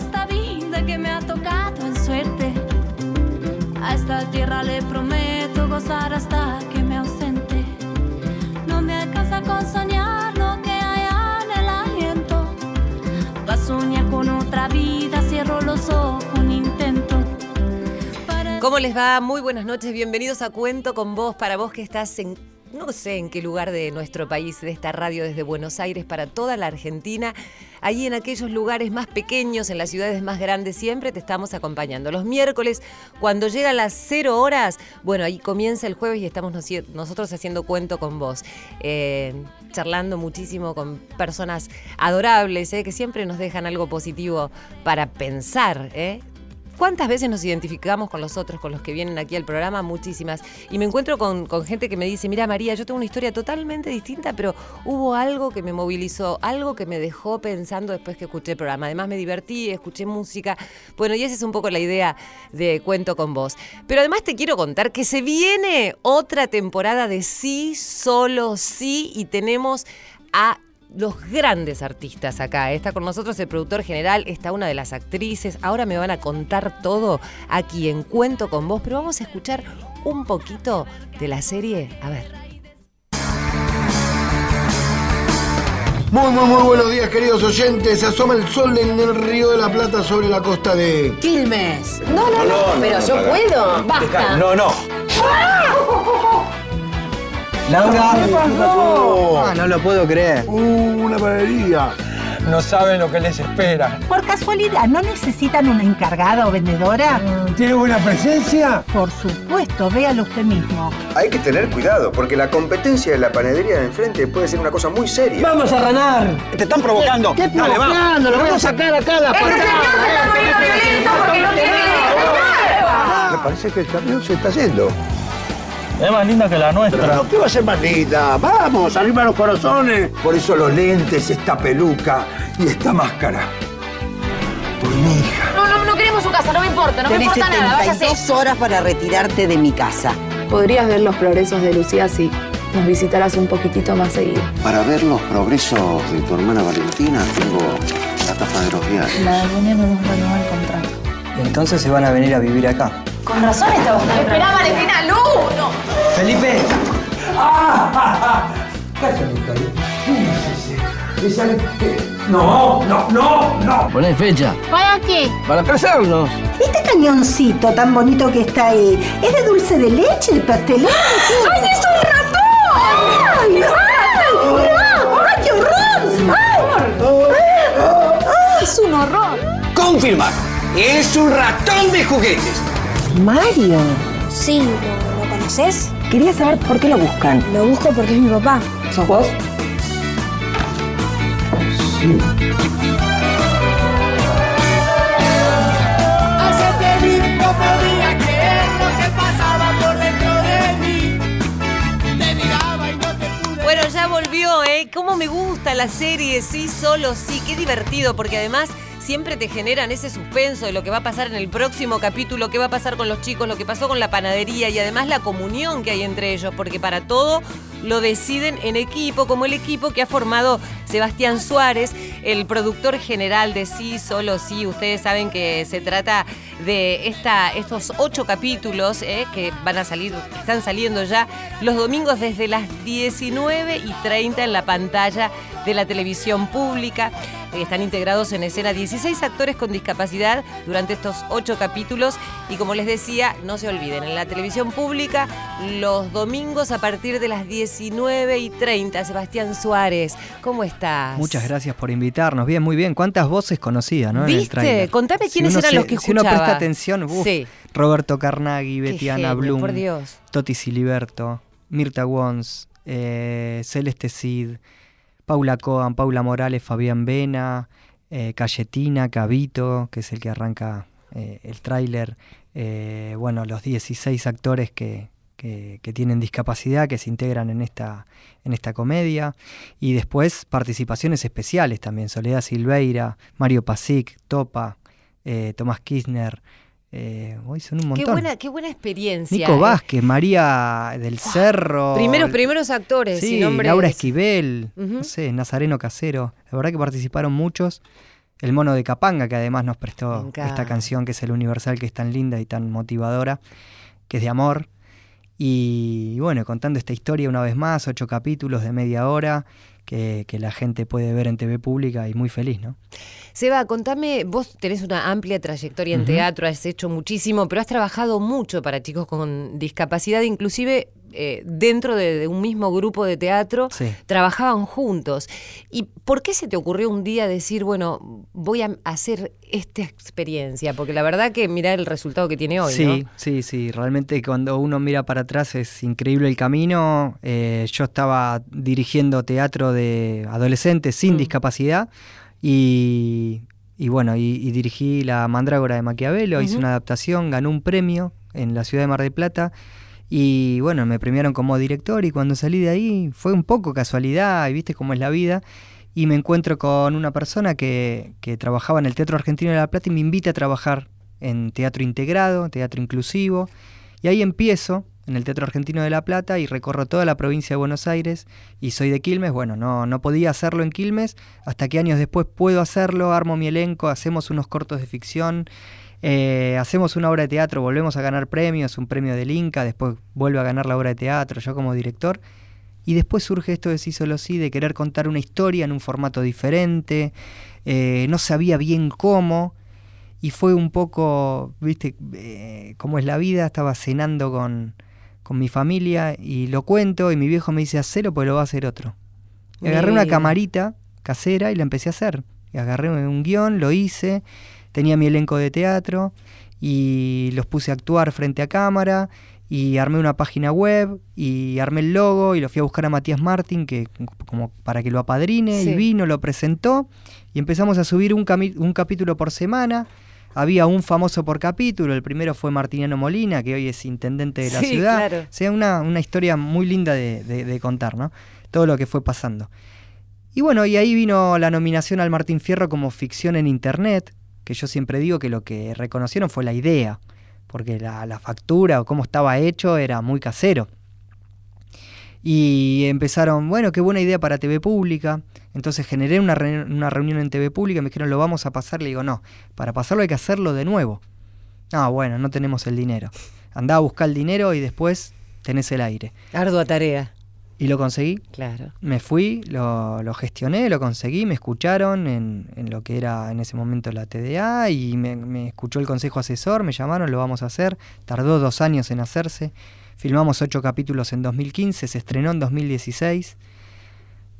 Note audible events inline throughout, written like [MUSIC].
esta vida que me ha tocado en suerte. A esta tierra le prometo gozar hasta que me ausente. No me alcanza con soñar lo que hay en el aliento. Va a soñar con otra vida, cierro los ojos, un intento. ¿Cómo les va? Muy buenas noches, bienvenidos a Cuento con vos, para vos que estás en, no sé en qué lugar de nuestro país, de esta radio desde Buenos Aires para toda la Argentina, ahí en aquellos lugares más pequeños, en las ciudades más grandes, siempre te estamos acompañando. Los miércoles, cuando llegan las cero horas, bueno, ahí comienza el jueves y estamos nosotros haciendo Cuento con vos. Eh, charlando muchísimo con personas adorables, eh, que siempre nos dejan algo positivo para pensar, ¿eh? ¿Cuántas veces nos identificamos con los otros, con los que vienen aquí al programa? Muchísimas. Y me encuentro con, gente que me dice, mira María, yo tengo una historia totalmente distinta, pero hubo algo que me movilizó, algo que me dejó pensando después que escuché el programa. Además me divertí, escuché música. Bueno, y esa es un poco la idea de Cuento con vos. Pero además te quiero contar que se viene otra temporada de Sí, solo sí, y tenemos a los grandes artistas acá. Está con nosotros el productor general, está una de las actrices. Ahora me van a contar todo aquí en Cuento con vos, pero vamos a escuchar un poquito de la serie. A ver. Muy, muy, muy buenos días, queridos oyentes. Se asoma el sol en el Río de la Plata sobre la costa de. Quilmes. No, no, no, pero yo puedo. Basta. No, no. Laura. ¿Qué pasó? Ah, no lo puedo creer. Uh, una panadería. No saben lo que les espera. Por casualidad, ¿no necesitan una encargada o vendedora? ¿Tiene buena presencia? Por supuesto, véalo usted mismo. Hay que tener cuidado, porque la competencia de la panadería de enfrente puede ser una cosa muy seria. ¡Vamos a ganar! ¡Te están provocando! ¿Qué Dale, vamos. provocando? Lo vamos a sacar acá a la Me parece que el camión se está yendo. Es más linda que la nuestra. Pero ¿qué va a ser más linda? Vamos, arriba los corazones. Por eso los lentes, esta peluca y esta máscara. Por mi hija. No, no, no queremos su casa, no me importa, no me Tenés importa nada, váyase. 72 horas para retirarte de mi casa. Podrías ver los progresos de Lucía si nos visitaras un poquitito más seguido. Para ver los progresos de tu hermana Valentina, tengo la tapa de los diarios. La Dueña no nos renueva el contrato. Entonces se van a venir a vivir acá. Con razón buscando. Esperá, Valentina, Lu. No. ¡Felipe! No, no, no, no. Poné fecha. ¿Para qué? Para casarnos. Este cañoncito tan bonito que está ahí, ¿es de dulce de leche, el pastelón? ¡Ay, es un ratón! ¡Ay, ¡Ay, qué horror! ¡Ay! ¡Es un horror! Confirmar. Es un ratón de juguetes. Mario, Sí, ¿lo, lo conoces? Quería saber por qué lo buscan. Lo busco porque es mi papá. ¿Sos vos? Bueno, ya volvió, ¿eh? ¿Cómo me gusta la serie? Sí, solo sí. Qué divertido, porque además siempre te generan ese suspenso de lo que va a pasar en el próximo capítulo, qué va a pasar con los chicos, lo que pasó con la panadería y además la comunión que hay entre ellos, porque para todo lo deciden en equipo, como el equipo que ha formado Sebastián Suárez, el productor general de Sí, solo sí. Ustedes saben que se trata de esta, estos ocho capítulos eh, que van a salir, están saliendo ya los domingos desde las 19 y 30 en la pantalla de la televisión pública. Están integrados en escena 16 actores con discapacidad durante estos ocho capítulos y como les decía, no se olviden, en la televisión pública los domingos a partir de las 19 y 30. Sebastián Suárez, ¿cómo estás? Muchas gracias por invitarnos. Bien, muy bien. ¿Cuántas voces conocía, no? En el ¿Viste? Contame quiénes eran se- los que Si uno escuchaba. presta atención, uf, Sí. Roberto Carnaghi, Betiana Blum, por Dios. Toti Siliberto, Mirta Wons, eh, Celeste Cid, Paula Coan, Paula Morales, Fabián Vena, eh, Cayetina, Cabito, que es el que arranca eh, el tráiler. eh, bueno, los 16 actores que, que- que tienen discapacidad, que se integran en esta, en esta comedia. Y después participaciones especiales también, Soledad Silveira, Mario Pasic, Topa, eh, Tomás Kirchner. Eh, hoy son un montón. Qué buena, qué buena experiencia. Nico eh. Vázquez, María del Cerro. Primeros, primeros actores. Sí, Laura Esquivel, no sé, Nazareno Casero. La verdad que participaron muchos. El Mono de Capanga, que además nos prestó esta canción que es el Universal, que es tan linda y tan motivadora, que es de amor. Y bueno, contando esta historia una vez más, ocho capítulos de media hora, que, que la gente puede ver en TV pública y muy feliz, ¿no? Seba, contame, vos tenés una amplia trayectoria en teatro, has hecho muchísimo, pero has trabajado mucho para chicos con discapacidad, inclusive eh, dentro de, de un mismo grupo de teatro, Sí. trabajaban juntos. ¿Y por qué se te ocurrió un día decir, bueno, voy a hacer esta experiencia? Porque la verdad que mira el resultado que tiene hoy, sí, ¿no? sí, sí. Realmente cuando uno mira para atrás es increíble el camino. Eh, yo estaba dirigiendo teatro de adolescentes sin Mm. discapacidad y, y bueno, y, y dirigí La Mandrágora de Maquiavelo, hice una adaptación, ganó un premio en la ciudad de Mar del Plata. Y bueno, me premiaron como director y cuando salí de ahí fue un poco casualidad y viste cómo es la vida. Y me encuentro con una persona que, que trabajaba en el Teatro Argentino de La Plata y me invita a trabajar en teatro integrado, teatro inclusivo. Y ahí empiezo en el Teatro Argentino de La Plata y recorro toda la provincia de Buenos Aires y soy de Quilmes. Bueno, no, no podía hacerlo en Quilmes, hasta que años después puedo hacerlo, armo mi elenco, hacemos unos cortos de ficción, eh, hacemos una obra de teatro, volvemos a ganar premios, un premio del Inca, después vuelve a ganar la obra de teatro, yo como director. Y después surge esto de Sí Solo Sí, de querer contar una historia en un formato diferente, eh, no sabía bien cómo, y fue un poco, viste, eh, cómo es la vida, estaba cenando con, con mi familia y lo cuento y mi viejo me dice, hacelo porque lo va a hacer otro. Y agarré una camarita casera y la empecé a hacer. Y agarré un guion, lo hice, tenía mi elenco de teatro y los puse a actuar frente a cámara y armé una página web y armé el logo y lo fui a buscar a Matías Martín que como para que lo apadrine Sí. y vino, lo presentó y empezamos a subir un, un capítulo por semana. Había un famoso por capítulo, el primero fue Martiniano Molina, que hoy es intendente de la Sí, ciudad. claro. O sea, una, una historia muy linda de, de- de contar, ¿no? Todo lo que fue pasando. Y bueno, y ahí vino la nominación al Martín Fierro como ficción en Internet, que yo siempre digo que lo que reconocieron fue la idea, porque la, la factura o cómo estaba hecho era muy casero. Y empezaron, bueno, qué buena idea para TV Pública. Entonces generé una, re- una reunión en TV Pública, me dijeron, lo vamos a pasar. Le digo, no, para pasarlo hay que hacerlo de nuevo. Ah, bueno, no tenemos el dinero. Andá a buscar el dinero y después tenés el aire. Ardua tarea. Y lo conseguí. Claro. Me fui, lo, lo gestioné, lo conseguí, me escucharon en, en lo que era en ese momento la TDA y me, me escuchó el consejo asesor, me llamaron, lo vamos a hacer. Tardó dos años en hacerse. Filmamos ocho capítulos en 2015, se estrenó en 2016.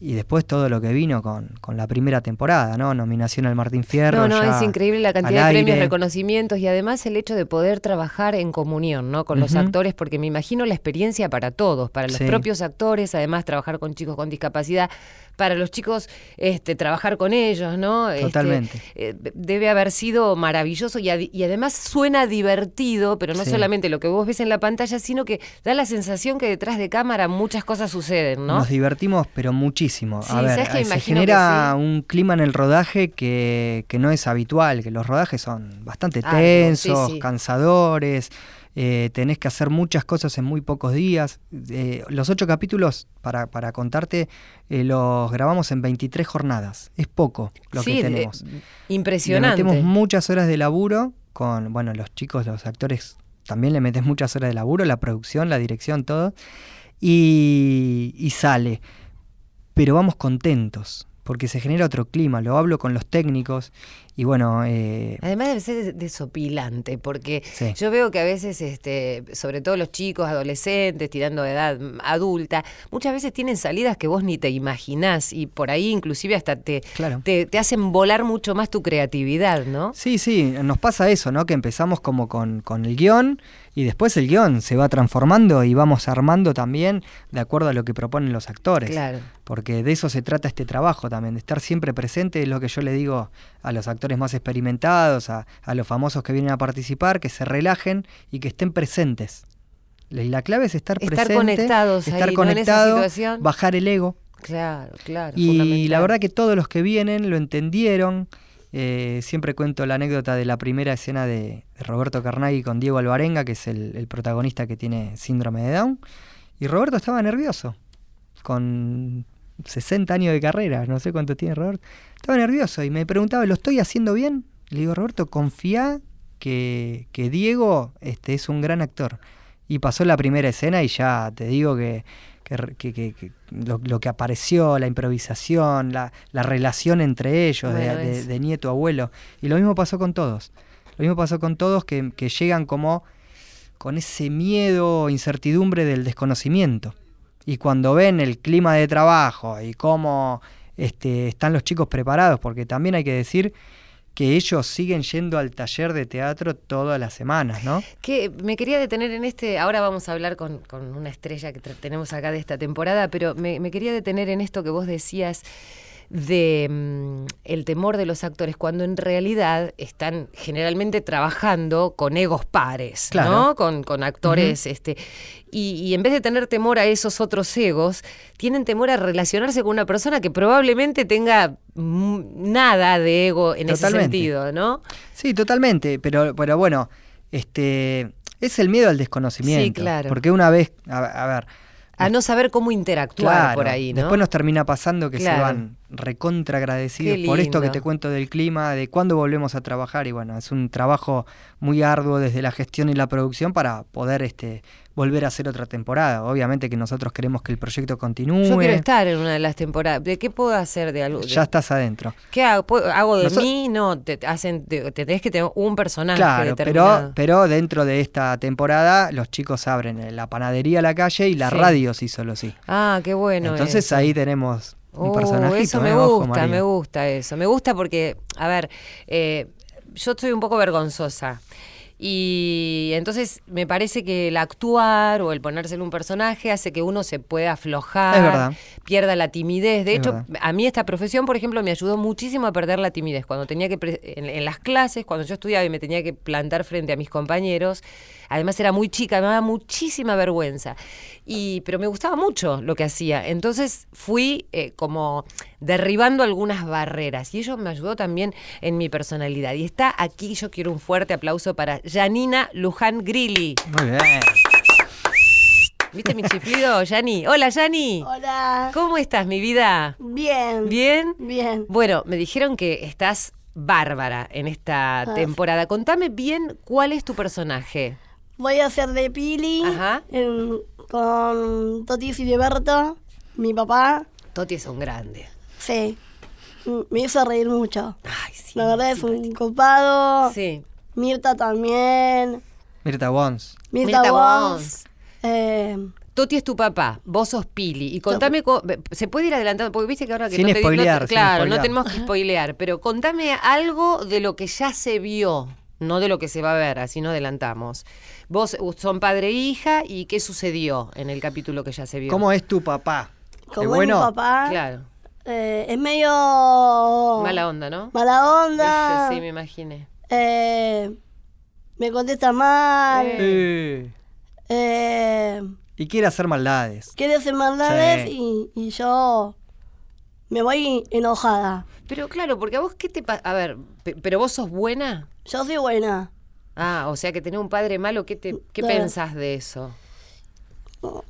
Y después todo lo que vino con, con la primera temporada, ¿no? Nominación al Martín Fierro. No, no, ya es increíble la cantidad de premios, reconocimientos y además el hecho de poder trabajar en comunión, ¿no? Con los actores, porque me imagino la experiencia para todos, para los Sí. propios actores, además trabajar con chicos con discapacidad, para los chicos, este, trabajar con ellos, ¿no? Este, Totalmente. eh, debe haber sido maravilloso y, y además suena divertido, pero no Sí. solamente lo que vos ves en la pantalla, sino que da la sensación que detrás de cámara muchas cosas suceden, ¿no? Nos divertimos, pero muchísimo. Sí, a ver, ¿sabes que eh, se genera que sí? un clima en el rodaje que, que no es habitual, que los rodajes son bastante tensos, cansadores, eh, tenés que hacer muchas cosas en muy pocos días. Eh, los ocho capítulos, para, para contarte, eh, los grabamos en 23 jornadas. Es poco lo Sí, que tenemos. impresionante. Le metemos muchas horas de laburo con, bueno, los chicos, los actores también le metes muchas horas de laburo, la producción, la dirección, todo. Y, y sale. Pero vamos contentos, porque se genera otro clima. Lo hablo con los técnicos y bueno, eh, Además debe ser desopilante, porque Sí. yo veo que a veces, este, sobre todo los chicos, adolescentes, tirando de edad mm, adulta, muchas veces tienen salidas que vos ni te imaginás y por ahí inclusive hasta te, Claro. te, te hacen volar mucho más tu creatividad, ¿no? Sí, sí, nos pasa eso, ¿no? Que empezamos como con, con el guion y después el guion se va transformando y vamos armando también de acuerdo a lo que proponen los actores. Claro. Porque de eso se trata este trabajo también, de estar siempre presente, es lo que yo le digo a los actores más experimentados, a, a los famosos que vienen a participar, que se relajen y que estén presentes. La la clave es estar, Estar presente, conectados estar ahí, ¿no? En esa conectado, bajar el ego. Claro, claro. Y la verdad que todos los que vienen lo entendieron. Eh, siempre cuento la anécdota de la primera escena de, de Roberto Carnaghi con Diego Alvarenga, que es el, el protagonista que tiene síndrome de Down. Y Roberto estaba nervioso. Con 60 años de carrera, no sé cuánto tiene Roberto. Estaba nervioso y me preguntaba, ¿lo estoy haciendo bien? Le digo, Roberto, confía que, que Diego este, es un gran actor. Y pasó la primera escena y ya te digo que, que, que, que lo, lo, que apareció, la improvisación, la, la relación entre ellos, de, de, nieto abuelo. Y lo mismo pasó con todos. Lo mismo pasó con todos que, que llegan como con ese miedo, incertidumbre del desconocimiento. Y cuando ven el clima de trabajo y cómo este, están los chicos preparados, porque también hay que decir que ellos siguen yendo al taller de teatro todas las semanas, ¿no? Que me quería detener en este, ahora vamos a hablar con, con una estrella que tenemos acá de esta temporada, pero me, me quería detener en esto que vos decías de mm, el temor de los actores cuando en realidad están generalmente trabajando con egos pares, claro. ¿no? Con, con actores, uh -huh. este, y, y, en vez de tener temor a esos otros egos, tienen temor a relacionarse con una persona que probablemente tenga nada de ego en totalmente. ese sentido, ¿no? Sí, totalmente, pero, pero bueno, este es el miedo al desconocimiento. Sí, claro. Porque una vez, a, a ver, a no saber cómo interactuar claro, por ahí, ¿no? Después nos termina pasando que claro. se van recontra agradecidos por esto que te cuento del clima, de cuándo volvemos a trabajar y bueno, es un trabajo muy arduo desde la gestión y la producción para poder este volver a hacer otra temporada. Obviamente que nosotros queremos que el proyecto continúe. Yo quiero estar en una de las temporadas. ¿De qué puedo hacer de algo? Ya estás adentro. ¿Qué hago? ¿Hago de Nosot mí? No, te hacen te, te, tenés que tener un personaje claro, pero pero dentro de esta temporada los chicos abren la panadería a la calle y la sí. radio sí solo sí. Ah, qué bueno. Entonces eso. ahí tenemos un oh, personaje. Eso me gusta, me gusta eso. Me gusta porque, a ver, eh, yo estoy un poco vergonzosa. Y entonces me parece que el actuar o el ponerse en un personaje hace que uno se pueda aflojar, pierda la timidez. De es hecho, verdad. a mí esta profesión, por ejemplo, me ayudó muchísimo a perder la timidez. Cuando tenía que, en, en, las clases, cuando yo estudiaba y me tenía que plantar frente a mis compañeros, además era muy chica, me daba muchísima vergüenza. Y, pero me gustaba mucho lo que hacía. Entonces fui eh, como derribando algunas barreras y ello me ayudó también en mi personalidad. Y está aquí, yo quiero un fuerte aplauso para Janina Luján Grilli. Muy bien. ¿Viste mi chiflido, Yani? Hola, Yani. Hola. ¿Cómo estás, mi vida? Bien. ¿Bien? Bien. Bueno, me dijeron que estás bárbara en esta ah, temporada. Contame bien cuál es tu personaje. Voy a ser de Pili Ajá. En, con Toti y Filiberto, mi papá. Toti es un grande. Sí. Me hizo reír mucho. Ay, sí. La verdad es un copado. Sí. Mirta también. Mirta Wons. Mirta, Mirta Wons. Eh, Toti es tu papá, vos sos Pili. Y contame, co se puede ir adelantando, porque viste que ahora que sin no te spoilear, no, Claro, sin no tenemos que spoilear, pero contame algo de lo que ya se vio, no de lo que se va a ver, así no adelantamos. Vos son padre e hija, ¿y qué sucedió en el capítulo que ya se vio? ¿Cómo es tu papá? ¿Cómo ¿Es bueno? mi papá? Claro. Eh, es medio... Mala onda, ¿no? Mala onda. [LAUGHS] Sí, me imaginé. Eh, me contesta mal. Eh. Eh, y quiere hacer maldades. Quiere hacer maldades sí. y, y, yo me voy enojada. Pero claro, porque a vos qué te pasa. A ver, pero vos sos buena. Yo soy buena. Ah, o sea que tener un padre malo, ¿qué, te, qué claro. pensás de eso? No.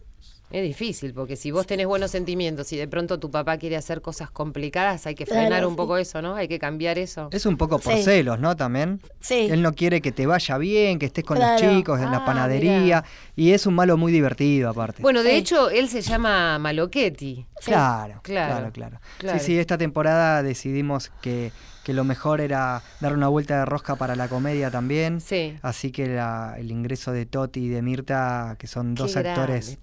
Es difícil, porque si vos tenés buenos sentimientos y de pronto tu papá quiere hacer cosas complicadas, hay que frenar claro, un sí. poco eso, ¿no? Hay que cambiar eso. Es un poco por sí. celos, ¿no? También. Sí. Él no quiere que te vaya bien, que estés con claro. los chicos en ah, la panadería. Mirá. Y es un malo muy divertido, aparte. Bueno, de sí. hecho, él se llama Malochetti. Claro, claro, claro, claro. Sí, sí, esta temporada decidimos que que lo mejor era dar una vuelta de rosca para la comedia también. Sí. Así que la, el ingreso de Toti y de Mirta, que son dos actores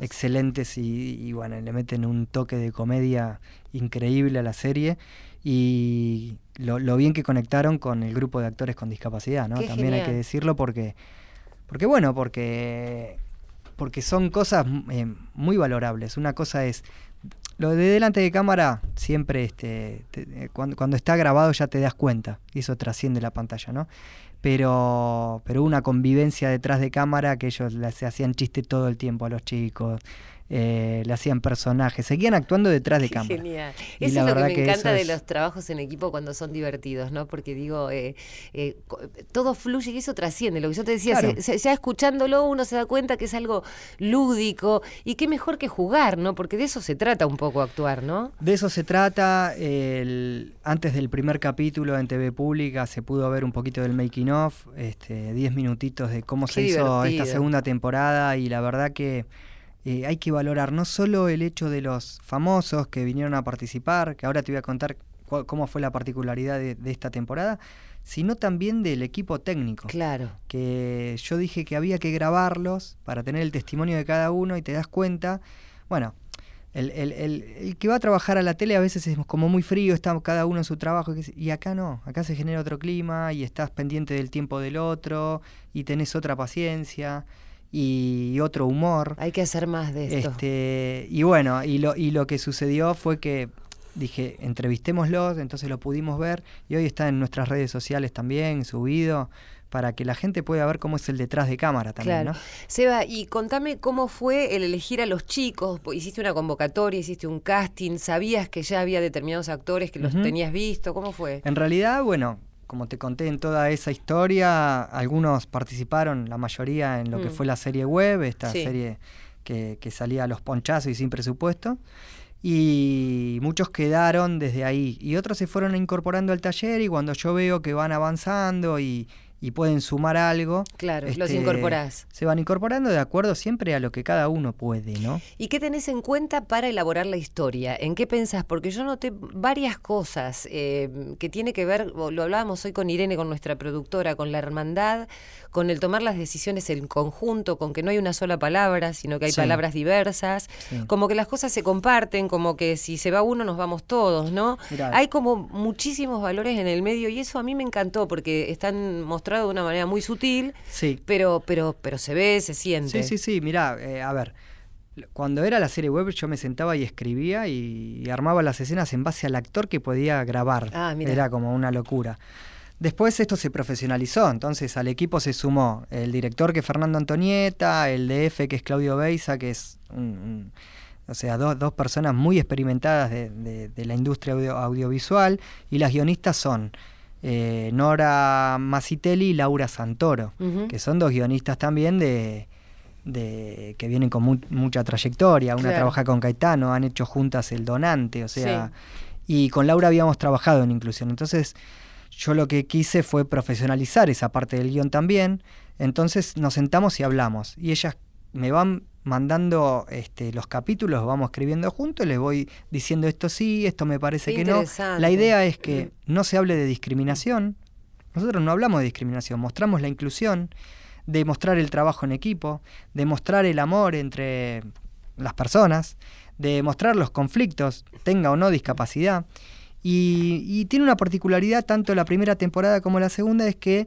excelentes y, y, bueno, le meten un toque de comedia increíble a la serie. Y lo, lo bien que conectaron con el grupo de actores con discapacidad, ¿no? Qué también genial. hay que decirlo porque, porque bueno, porque, porque son cosas eh, muy valorables. Una cosa es lo de delante de cámara siempre este te, eh, cuando, cuando, está grabado ya te das cuenta y eso trasciende la pantalla no pero pero una convivencia detrás de cámara que ellos se hacían chiste todo el tiempo a los chicos eh, le hacían personajes, seguían actuando detrás de cámara. Genial. Y Eso la es lo que me que encanta eso de es- los trabajos en equipo cuando son divertidos, ¿no? Porque digo, eh, eh, todo fluye y eso trasciende. Lo que yo te decía, Claro. se- se- ya escuchándolo uno se da cuenta que es algo lúdico y qué mejor que jugar, ¿no? Porque de eso se trata un poco actuar, ¿no? De eso se trata. el- antes del primer capítulo en TV Pública se pudo ver un poquito del making of, este, 10 minutitos de cómo se hizo esta segunda temporada y la verdad que eh, hay que valorar no solo el hecho de los famosos que vinieron a participar, que ahora te voy a contar cuál- cómo fue la particularidad de, de esta temporada, sino también del equipo técnico. Claro. Que yo dije que había que grabarlos para tener el testimonio de cada uno y te das cuenta, bueno, el, el- el- el que va a trabajar a la tele a veces es como muy frío, está cada uno en su trabajo, y acá no, acá se genera otro clima y estás pendiente del tiempo del otro y tenés otra paciencia y otro humor. Hay que hacer más de esto. Este, y bueno, y lo, y lo que sucedió fue que dije, entrevistémoslos, entonces lo pudimos ver y hoy está en nuestras redes sociales también subido para que la gente pueda ver cómo es el detrás de cámara también, Claro. ¿no? Seba, y contame cómo fue el elegir a los chicos. Po- Hiciste una convocatoria, hiciste un casting, sabías que ya había determinados actores que los tenías visto, ¿cómo fue? En realidad, bueno, como te conté en toda esa historia, algunos participaron, la mayoría en lo que Mm. fue la serie web, esta Sí. serie que, que salía a los ponchazos y sin presupuesto. Y muchos quedaron desde ahí. Y otros se fueron incorporando al taller y cuando yo veo que van avanzando y, y pueden sumar algo. Claro, los este, incorporás. Se van incorporando de acuerdo siempre a lo que cada uno puede, ¿no? ¿Y qué tenés en cuenta para elaborar la historia? ¿En qué pensás? Porque yo noté varias cosas eh, que tiene que ver, lo hablábamos hoy con Irene, con nuestra productora, con la hermandad, con el tomar las decisiones en conjunto, con que no hay una sola palabra, sino que hay Sí. palabras diversas, Sí. como que las cosas se comparten, como que si se va uno nos vamos todos, ¿no? Mirá. Hay como muchísimos valores en el medio y eso a mí me encantó porque están de una manera muy sutil, Sí. pero, pero, pero se ve, se siente. Sí, sí, sí, mirá, eh, a ver, cuando era la serie web yo me sentaba y escribía y, y armaba las escenas en base al actor que podía grabar. Ah. Era como una locura. Después esto se profesionalizó, entonces al equipo se sumó el director que es Fernando Antonieta, el DF que es Claudio Beiza, que es un, un- o sea, dos, dos personas muy experimentadas de, de- de la industria audio- audiovisual, y las guionistas son eh, Nora Masitelli y Laura Santoro, que son dos guionistas también de, de que vienen con mu- mucha trayectoria. Una Claro. trabaja con Caetano, han hecho juntas El Donante, o sea, y con Laura habíamos trabajado en inclusión. Entonces, yo lo que quise fue profesionalizar esa parte del guion también. Entonces nos sentamos y hablamos. Y ellas me van mandando este, los capítulos, vamos escribiendo juntos, les voy diciendo esto sí, esto me parece Qué que no. La idea es que no se hable de discriminación. Nosotros no hablamos de discriminación, mostramos la inclusión, de mostrar el trabajo en equipo, de mostrar el amor entre las personas, de mostrar los conflictos, tenga o no discapacidad. Y, y tiene una particularidad tanto la primera temporada como la segunda, es que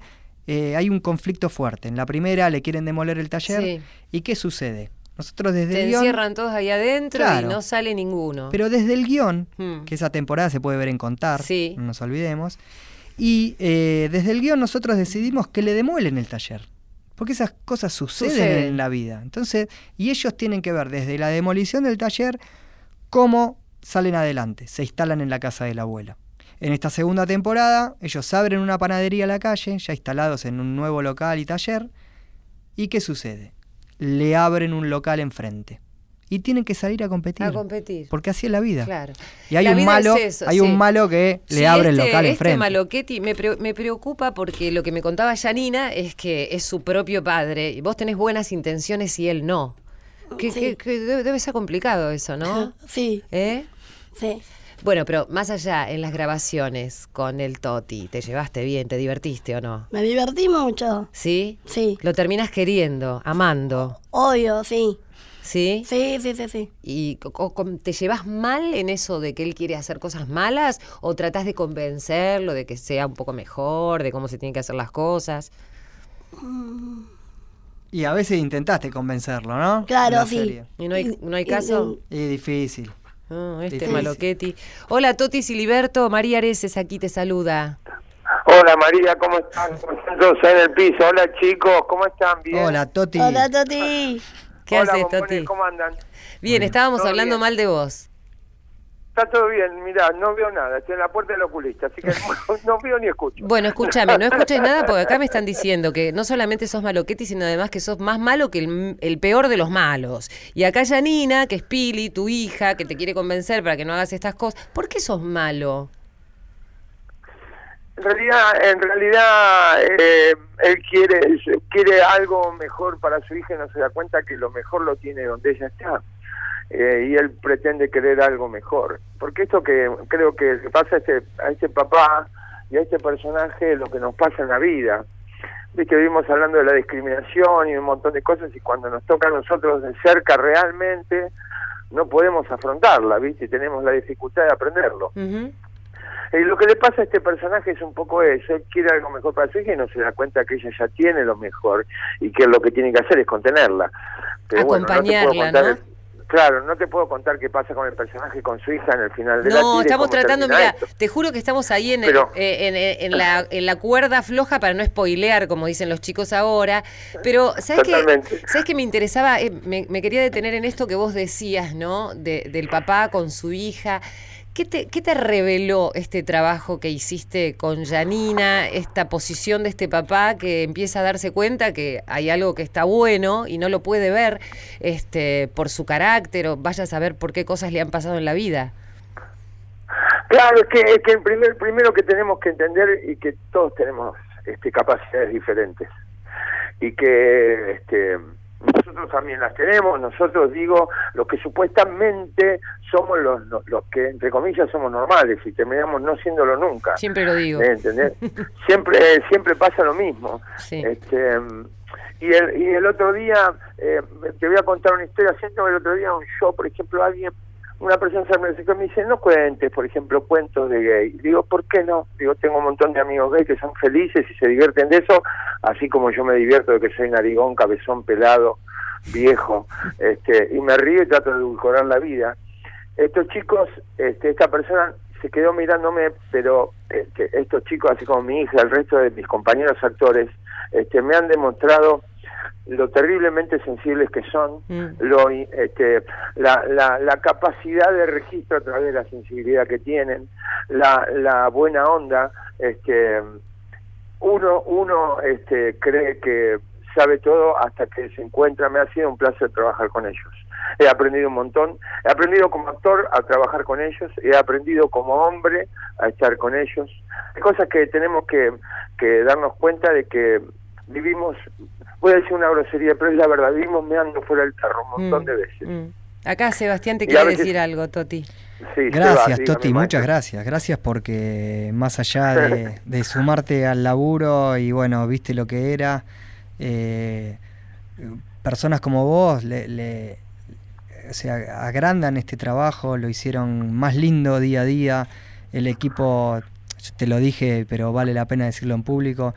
eh, hay un conflicto fuerte. En la primera le quieren demoler el taller. Sí. ¿Y qué sucede? Nosotros desde Te el guión- encierran todos ahí adentro Claro. y no sale ninguno. pero desde el guion, Hmm. que esa temporada se puede ver en Contar, Sí. no nos olvidemos, y eh, desde el guion nosotros decidimos que le demuelen el taller. Porque esas cosas suceden, Suceden. en la vida. Entonces, y ellos tienen que ver desde la demolición del taller cómo salen adelante, se instalan en la casa del abuelo. En esta segunda temporada, ellos abren una panadería a la calle, ya instalados en un nuevo local y taller. ¿Y qué sucede? Le abren un local enfrente. Y tienen que salir a competir. A competir. Porque así es la vida. Claro. Y hay La un vida malo, es eso, hay sí. un malo que le Sí, abre el este- local este enfrente. Maloquetti me, pre- me preocupa porque lo que me contaba Janina es que es su propio padre y vos tenés buenas intenciones y él no. Que, Sí. que- que debe, debe ser complicado eso, ¿no? [LAUGHS] Sí, ¿Eh? sí. Bueno, pero más allá, en las grabaciones con el Toti, ¿te llevaste bien? ¿Te divertiste o no? Me divertí mucho. ¿Sí? Sí. Lo terminas queriendo, amando, Obvio, sí. ¿sí? Sí, sí, sí, sí. ¿Y te llevas mal en eso de que él quiere hacer cosas malas o tratás de convencerlo de que sea un poco mejor, de cómo se tienen que hacer las cosas? Y a veces intentaste convencerlo, ¿no? Claro, sí. serie. ¿Y no hay, no hay Y- caso? Y difícil. Ah, este Difícil. Maloquetti. Hola, Toti Siliberto. María Areces aquí te saluda. Hola María, ¿cómo están? Contentos en el piso. Hola chicos, ¿cómo están? Bien. Hola, Toti. Hola, Toti. ¿Qué Hola, haces, Toti? ¿Cómo andan? Bien, estábamos hablando bien. mal de vos. Está todo bien, mirá, no veo nada, estoy en la puerta del oculista, así que [LAUGHS] no, no veo ni escucho. Bueno, escúchame, no escuches nada porque acá me están [LAUGHS] diciendo que no solamente sos maloqueti, sino además que sos más malo que el, el peor de los malos. Y acá Janina, que es Pili, tu hija, que te quiere convencer para que no hagas estas cosas. ¿Por qué sos malo? En realidad, en realidad eh, él quiere, quiere algo mejor para su hija y no se da cuenta que lo mejor lo tiene donde ella está. Eh, y él pretende querer algo mejor. Porque esto que creo que pasa a este, a este papá y a este personaje es lo que nos pasa en la vida. Viste, vivimos hablando de la discriminación y un montón de cosas y cuando nos toca a nosotros de cerca realmente no podemos afrontarla, ¿viste? Tenemos la dificultad de aprenderlo. Y lo que le pasa a este personaje es un poco eso, él quiere algo mejor para su hija y no se da cuenta que ella ya tiene lo mejor y que lo que tiene que hacer es contenerla. Pero bueno, no te puedo Acompañarla, contar- Claro, no te puedo contar qué pasa con el personaje con su hija en el final de la No, tira y estamos tratando, mira, esto. te juro que estamos ahí en, Pero- eh, en, eh, en la, en la cuerda floja para no spoilear, como dicen los chicos ahora. Pero, ¿sabes qué? ¿Sabes que me interesaba? Eh, me, me quería detener en esto que vos decías, ¿no? De- del papá con su hija. ¿Qué te, ¿Qué te reveló este trabajo que hiciste con Janina, esta posición de este papá que empieza a darse cuenta que hay algo que está bueno y no lo puede ver este, por su carácter o vaya a saber por qué cosas le han pasado en la vida? Claro, es que, es que el primer, primero que tenemos que entender y que todos tenemos este, capacidades diferentes y que este, nosotros también las tenemos, nosotros digo, los que supuestamente somos los, los, los que entre comillas somos normales y terminamos no siéndolo nunca. Siempre lo digo. ¿Me entendés? [LAUGHS] siempre, siempre pasa lo mismo. Sí. Este, y el, y el otro día, eh, te voy a contar una historia, siento que el otro día un show, por ejemplo, alguien, una persona se me me dice, no cuentes, por ejemplo, cuentos de gay. Digo, ¿por qué no? Digo, tengo un montón de amigos gay que son felices y se divierten de eso, así como yo me divierto de que soy narigón, cabezón, pelado, viejo, este, y me río y trato de edulcorar la vida. Estos chicos, este, esta persona se quedó mirándome, pero este, estos chicos, así como mi hija, el resto de mis compañeros actores, este, me han demostrado lo terriblemente sensibles que son, lo, i- este, la, la, la capacidad de registro a través de la sensibilidad que tienen, la, la buena onda, este, uno, uno este, cree que sabe todo hasta que se encuentra, me ha sido un placer trabajar con ellos. He aprendido un montón, he aprendido como actor a trabajar con ellos, he aprendido como hombre a estar con ellos. Hay cosas que tenemos que, que darnos cuenta de que vivimos, voy a decir una grosería, pero es la verdad, vivimos meando fuera del tarro un montón Mm, de veces. mm. Acá Sebastián te Y quiere veces- decir algo, Toti. Sí, Gracias, Seba, Toti, maestro. muchas gracias. Gracias porque más allá de, [LAUGHS] de sumarte al laburo y bueno, viste lo que era, eh, personas como vos le, le- o sea, agrandan este trabajo, lo hicieron más lindo día a día. El equipo, yo te lo dije, pero vale la pena decirlo en público,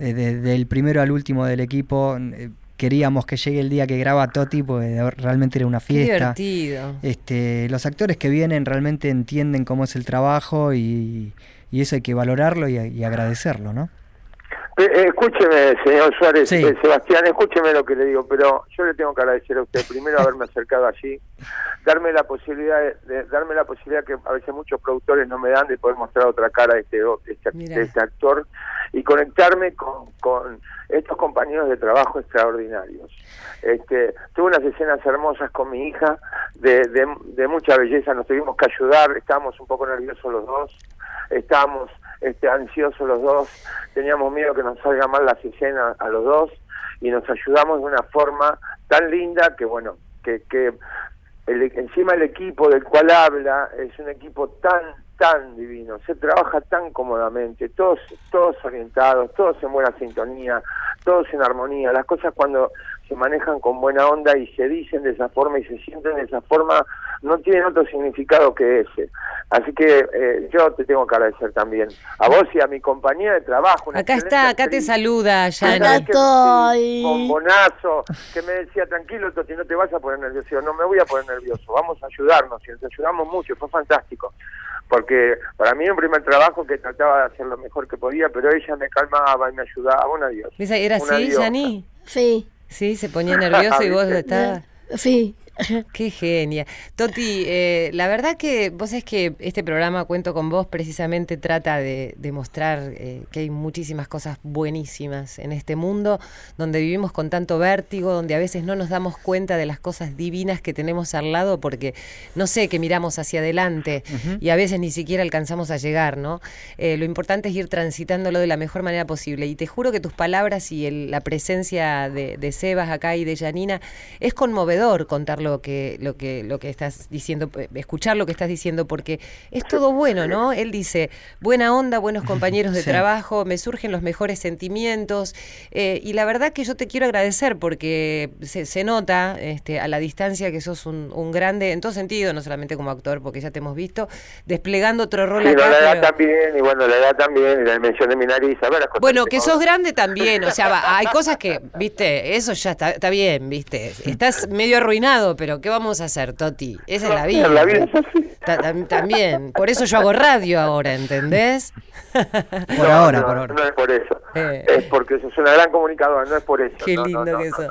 eh, desde el primero al último del equipo. eh, Queríamos que llegue el día que graba Toti, porque realmente era una Qué fiesta. divertido. Este, los actores que vienen realmente entienden cómo es el trabajo y, y eso hay que valorarlo y, y agradecerlo, ¿no? Eh, eh, escúcheme, señor Suárez, Sí. eh, Sebastián, escúcheme lo que le digo, pero yo le tengo que agradecer a usted primero haberme acercado allí, darme la posibilidad de, de- darme la posibilidad que a veces muchos productores no me dan de poder mostrar otra cara de este, de este, de este actor y conectarme con, con estos compañeros de trabajo extraordinarios. Este, tuve unas escenas hermosas con mi hija, de, de, de mucha belleza, nos tuvimos que ayudar, estábamos un poco nerviosos los dos, estábamos este, ansiosos los dos, teníamos miedo que nos salga mal las escenas a los dos y nos ayudamos de una forma tan linda que bueno, que, que el, encima el equipo del cual habla es un equipo tan tan divino, se trabaja tan cómodamente, todos todos orientados, todos en buena sintonía, todos en armonía, las cosas cuando se manejan con buena onda y se dicen de esa forma y se sienten de esa forma no tienen otro significado que ese. Así que eh, yo te tengo que agradecer también a vos y a mi compañía de trabajo. una Acá está, acá te saluda, Yani. que- sí, Bombonazo, que me decía, tranquilo, Toti, no te vas a poner nervioso. No me voy a poner nervioso, vamos a ayudarnos. Y nos ayudamos mucho, fue fantástico. Porque para mí era un primer trabajo que trataba de hacer lo mejor que podía, pero ella me calmaba y me ayudaba. Un adiós. ¿Ves? ¿Era Una así, diosa. Yani? Sí. Sí, se ponía nervioso y vos [LAUGHS] estabas... Sí. [LAUGHS] Qué genia. Toti, eh, la verdad que vos es que este programa Cuento con vos precisamente trata de, mostrar eh, que hay muchísimas cosas buenísimas en este mundo, donde vivimos con tanto vértigo, donde a veces no nos damos cuenta de las cosas divinas que tenemos al lado porque, no sé, que miramos hacia adelante y a veces ni siquiera alcanzamos a llegar, ¿no? Eh, lo importante es ir transitándolo de la mejor manera posible. Y te juro que tus palabras y la presencia de, de Sebas acá y de Janina es conmovedor contarlo lo que, lo que, lo que estás diciendo, eh, escuchar lo que estás diciendo, porque es todo bueno, ¿no? Él dice, buena onda, buenos compañeros de [LAUGHS] trabajo, me surgen los mejores sentimientos, eh, y la verdad que yo te quiero agradecer porque se, nota este, a la distancia que sos un, grande, en todo sentido, no solamente como actor, porque ya te hemos visto, desplegando otro rol acá, la edad también, y bueno, la edad también, y la dimensión de mi nariz, a ver, Bueno, que sos grande también, o sea, hay cosas que, viste, eso ya está, está bien, viste, estás medio arruinado, pero ¿qué vamos a hacer, Toti? Esa es la vida. La vida es así. También. Por eso yo hago radio ahora, ¿entendés? [LAUGHS] por ahora, por ahora. No es por eso. Eh. Es porque sos una gran comunicadora, no es por eso. Qué lindo que sos.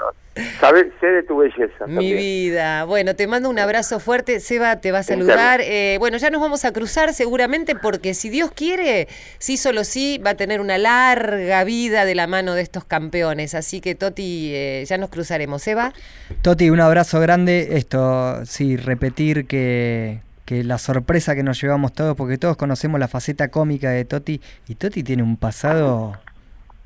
Sabes, sé de tu belleza. Mi vida. Bueno, te mando un abrazo fuerte. Seba te va a saludar. Eh, bueno, ya nos vamos a cruzar seguramente porque si Dios quiere, sí solo sí, va a tener una larga vida de la mano de estos campeones. Así que Toti, eh, ya nos cruzaremos. Seba. Toti, un abrazo grande. Esto, sí, repetir que, que la sorpresa que nos llevamos todos, porque todos conocemos la faceta cómica de Toti, y Toti tiene un pasado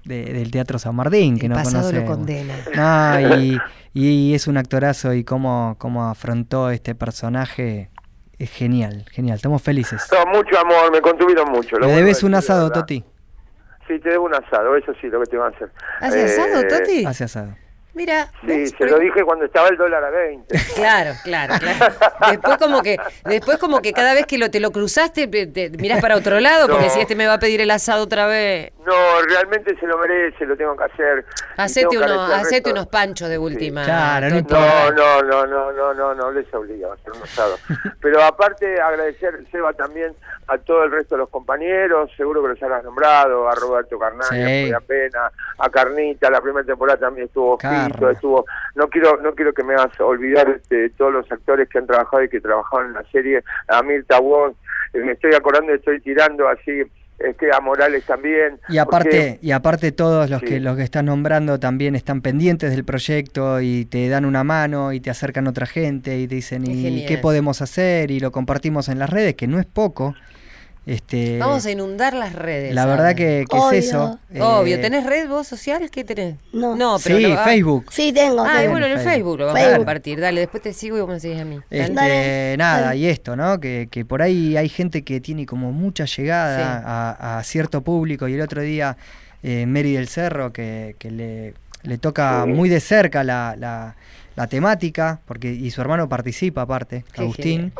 del Teatro San Martín, que no pasado conoce. lo condena. Ah, y, [LAUGHS] y, es un actorazo y cómo, cómo afrontó este personaje es genial, genial. Estamos felices. mucho amor, me contuvieron mucho. ¿Le debes un asado, Toti? Sí, te debo un asado, eso sí, lo que te va a hacer. ¿Hace asado, eh, Toti? Hace asado. Mira. Sí, se lo dije cuando estaba el dólar a 20. [LAUGHS] Claro, claro, claro. Después como que, después como que cada vez que lo, te lo cruzaste, te, mirás para otro lado, porque si este me va a pedir el asado otra vez. No, realmente se lo merece, lo tengo que hacer. Hacete, uno, hacete unos panchos de última. Claro, no, no, no, no, no, no, no, les obliga a hacer un asado. [LAUGHS] Pero aparte agradecer, Seba, también a todo el resto de los compañeros, seguro que los habrás nombrado, a Roberto Carnal, sí. a Pena, a Carnita, la primera temporada también estuvo... Claro estuvo, no quiero, no quiero que me hagas olvidar este, todos los actores que han trabajado y que trabajaron en la serie, a Mirta Wong, eh, me estoy acordando, estoy tirando así que a Morales también. Y aparte, y aparte todos los que los que estás nombrando también están pendientes del proyecto y te dan una mano y te acercan otra gente y te dicen y qué podemos hacer y lo compartimos en las redes, que no es poco. Este, Vamos a inundar las redes. La verdad que, es eso. Obvio. Eh, ¿Tenés red vos social? ¿Qué tenés? No. no pero sí, Facebook. Sí, tengo. Ah, bueno, en el Facebook lo vamos a compartir. Dale, después te sigo y vos me seguís a mí. Este, nada, y esto, ¿no? Que, que, por ahí hay gente que tiene como mucha llegada a, cierto público. Y el otro día, eh, Mary del Cerro, que, que le, le toca muy de cerca la, la la temática, porque y su hermano participa aparte, Agustín,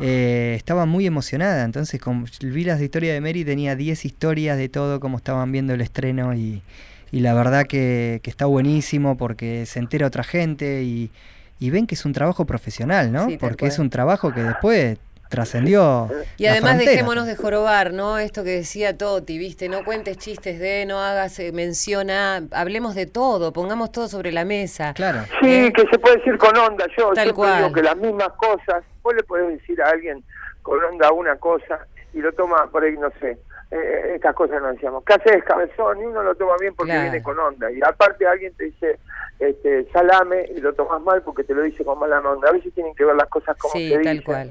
eh, estaba muy emocionada. Entonces, como vi las historias de Mary, tenía 10 historias de todo, como estaban viendo el estreno y, y la verdad que, que, está buenísimo porque se entera otra gente y, y ven que es un trabajo profesional, ¿no? porque es un trabajo que después trascendió. Y además dejémonos de jorobar, ¿no? Esto que decía Toti, ¿viste? No cuentes chistes de, no hagas eh, menciona, hablemos de todo, pongamos todo sobre la mesa. Claro. Sí, ¿Eh? que se puede decir con onda. Yo Tal siempre digo que las mismas cosas, vos le podés decir a alguien con onda una cosa y lo toma por ahí, no sé. Eh, estas cosas no decíamos, ¿qué haces cabezón? Y uno lo toma bien porque viene con onda. Y aparte alguien te dice, este, salame y lo tomas mal porque te lo dice con mala onda. A veces tienen que ver las cosas como sí, se tal dicen cual,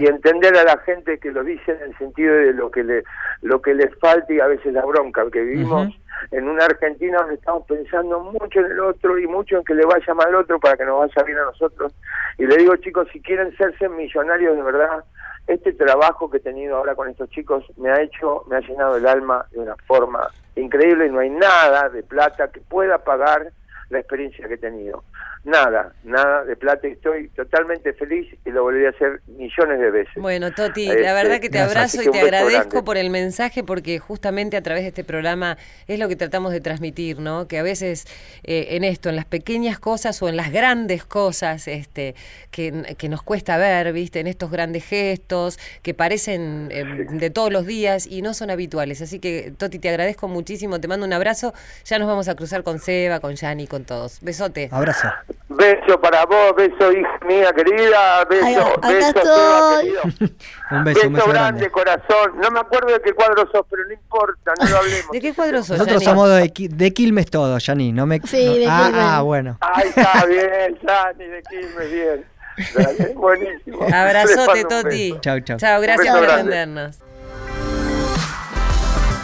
y entender a la gente que lo dice en el sentido de lo que le lo que les falta y a veces la bronca, que vivimos en una Argentina donde estamos pensando mucho en el otro y mucho en que le vaya mal al otro para que nos vaya bien a nosotros. Y le digo, chicos, si quieren serse millonarios de verdad, este trabajo que he tenido ahora con estos chicos me ha hecho, me ha llenado el alma de una forma increíble y no hay nada de plata que pueda pagar la experiencia que he tenido nada, nada de plata. Estoy totalmente feliz y lo volvería a hacer millones de veces. Bueno, Toti, la este, verdad que te abrazo y te agradezco por el mensaje porque justamente a través de este programa es lo que tratamos de transmitir, ¿no? Que a veces eh, en esto, en las pequeñas cosas o en las grandes cosas este, que, que nos cuesta ver, ¿viste? En estos grandes gestos que parecen eh, de todos los días y no son habituales. Así que, Toti, te agradezco muchísimo, te mando un abrazo. Ya nos vamos a cruzar con Seba, con Yani, con todos. Besote. Abrazo. Beso para vos, beso hija mía querida, beso, Ay, beso estoy. Querido. [LAUGHS] Un beso, un beso grande, grande. corazón. No me acuerdo de qué cuadro sos, pero no importa, no lo hablemos. [LAUGHS] ¿De qué cuadro sos, Nosotros Yanni? somos de, Qui- de Quilmes todos, Yani. No me... Sí, no- de ah, Quilmes. ah, bueno. Ahí está [LAUGHS] bien, Sani, de Quilmes, bien. Dale, Buenísimo. Abrazote, Toti. beso. Chau, chau. Chao, gracias por atendernos.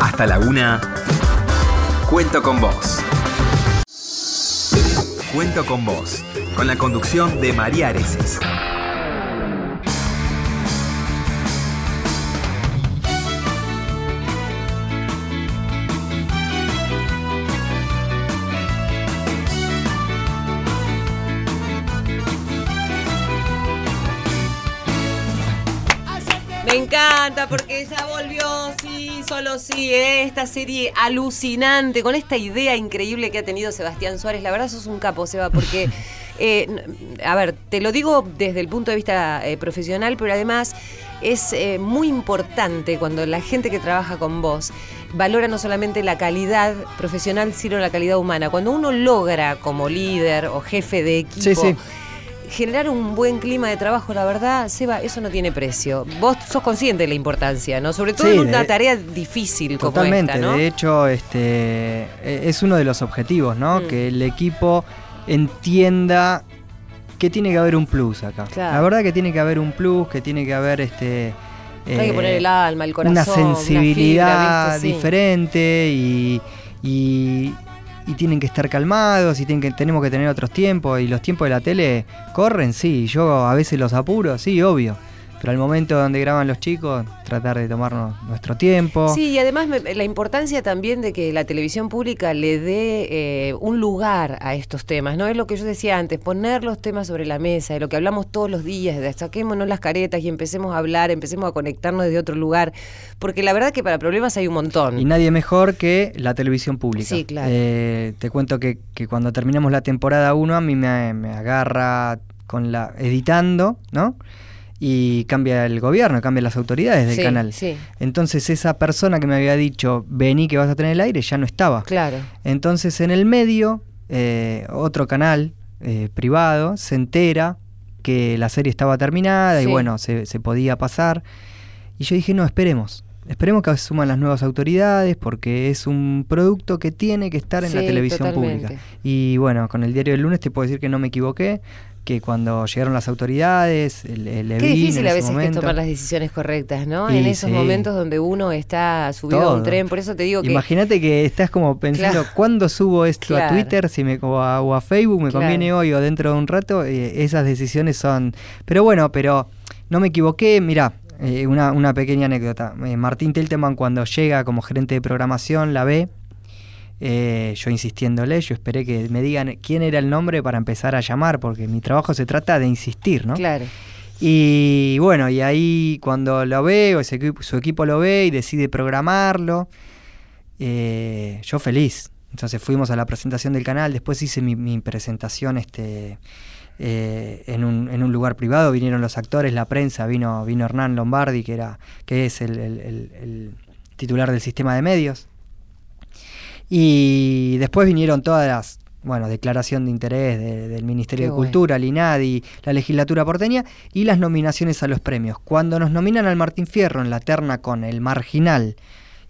Hasta la una. Cuento con vos. Cuento con vos. Con la conducción de María Areces. Me encanta porque sí, solo sí, ¿eh? esta serie alucinante, con esta idea increíble que ha tenido Sebastián Suárez. La verdad sos un capo, Seba, porque, [LAUGHS] eh, a ver, te lo digo desde el punto de vista eh, profesional, pero además es eh, muy importante cuando la gente que trabaja con vos valora no solamente la calidad profesional, sino la calidad humana. Cuando uno logra como líder o jefe de equipo... Sí, sí. Generar un buen clima de trabajo, la verdad, Seba, eso no tiene precio. Vos sos consciente de la importancia, ¿no? Sobre todo Sí, en una de- tarea difícil como Totalmente. esta, ¿no? De hecho, este eh, es uno de los objetivos, ¿no? Mm. Que el equipo entienda que tiene que haber un plus acá. Claro. La verdad que tiene que haber un plus, que tiene que haber este Hay que eh, poner el alma, el corazón, una una sensibilidad fibra, ¿viste? Sí. diferente y, y, y tienen que estar calmados y tienen que, tenemos que tener otros tiempos y los tiempos de la tele corren, sí, yo a veces los apuro, sí, obvio. Pero al momento donde graban los chicos, tratar de tomarnos nuestro tiempo. Sí, y además me- la importancia también de que la televisión pública le dé eh, un lugar a estos temas, ¿no? Es lo que yo decía antes, poner los temas sobre la mesa, de lo que hablamos todos los días, de saquémonos las caretas y empecemos a hablar, empecemos a conectarnos desde otro lugar, porque la verdad que para problemas hay un montón. Y nadie mejor que la televisión pública. Sí, claro. Eh, te cuento que, que cuando terminamos la temporada 1 a mí me, me agarra con la editando, ¿no? Y cambia el gobierno, cambia las autoridades del Sí, canal. sí. Entonces esa persona que me había dicho, vení que vas a tener el aire, ya no estaba. Claro. Entonces en el medio, eh, otro canal eh, privado se entera que la serie estaba terminada y bueno, se, se podía pasar. Y yo dije, no, esperemos. Esperemos que suman las nuevas autoridades porque es un producto que tiene que estar en la televisión totalmente. pública. Y bueno, con el diario del lunes te puedo decir que no me equivoqué, que cuando llegaron las autoridades, le, le Qué difícil a veces que es momento. tomar las decisiones correctas, ¿no? Y en esos sí. momentos donde uno está subido a un tren, por eso te digo que... Imagínate que estás como pensando, Claro. ¿cuándo subo esto a. Twitter si me, o, a, o a Facebook? ¿Me Claro. conviene hoy o dentro de un rato? Eh, esas decisiones son... Pero bueno, pero no me equivoqué. Mirá, eh, una, una pequeña anécdota. Eh, Martín Telteman cuando llega como gerente de programación la ve. Eh, yo insistiéndole, yo esperé que me digan quién era el nombre para empezar a llamar, porque mi trabajo se trata de insistir, ¿no? Claro. Y bueno, y ahí cuando lo veo, ese equipo- su equipo lo ve y decide programarlo, eh, yo feliz. Entonces fuimos a la presentación del canal, después hice mi, mi presentación este, eh, en, un, en un lugar privado, vinieron los actores, la prensa, vino, vino Hernán Lombardi, que, era, que es el, el- el- el titular del sistema de medios. Y después vinieron todas las, bueno, declaración de interés de- del Ministerio Qué de bueno. Cultura, el INADI, la legislatura porteña y las nominaciones a los premios. Cuando nos nominan al Martín Fierro en la terna con El Marginal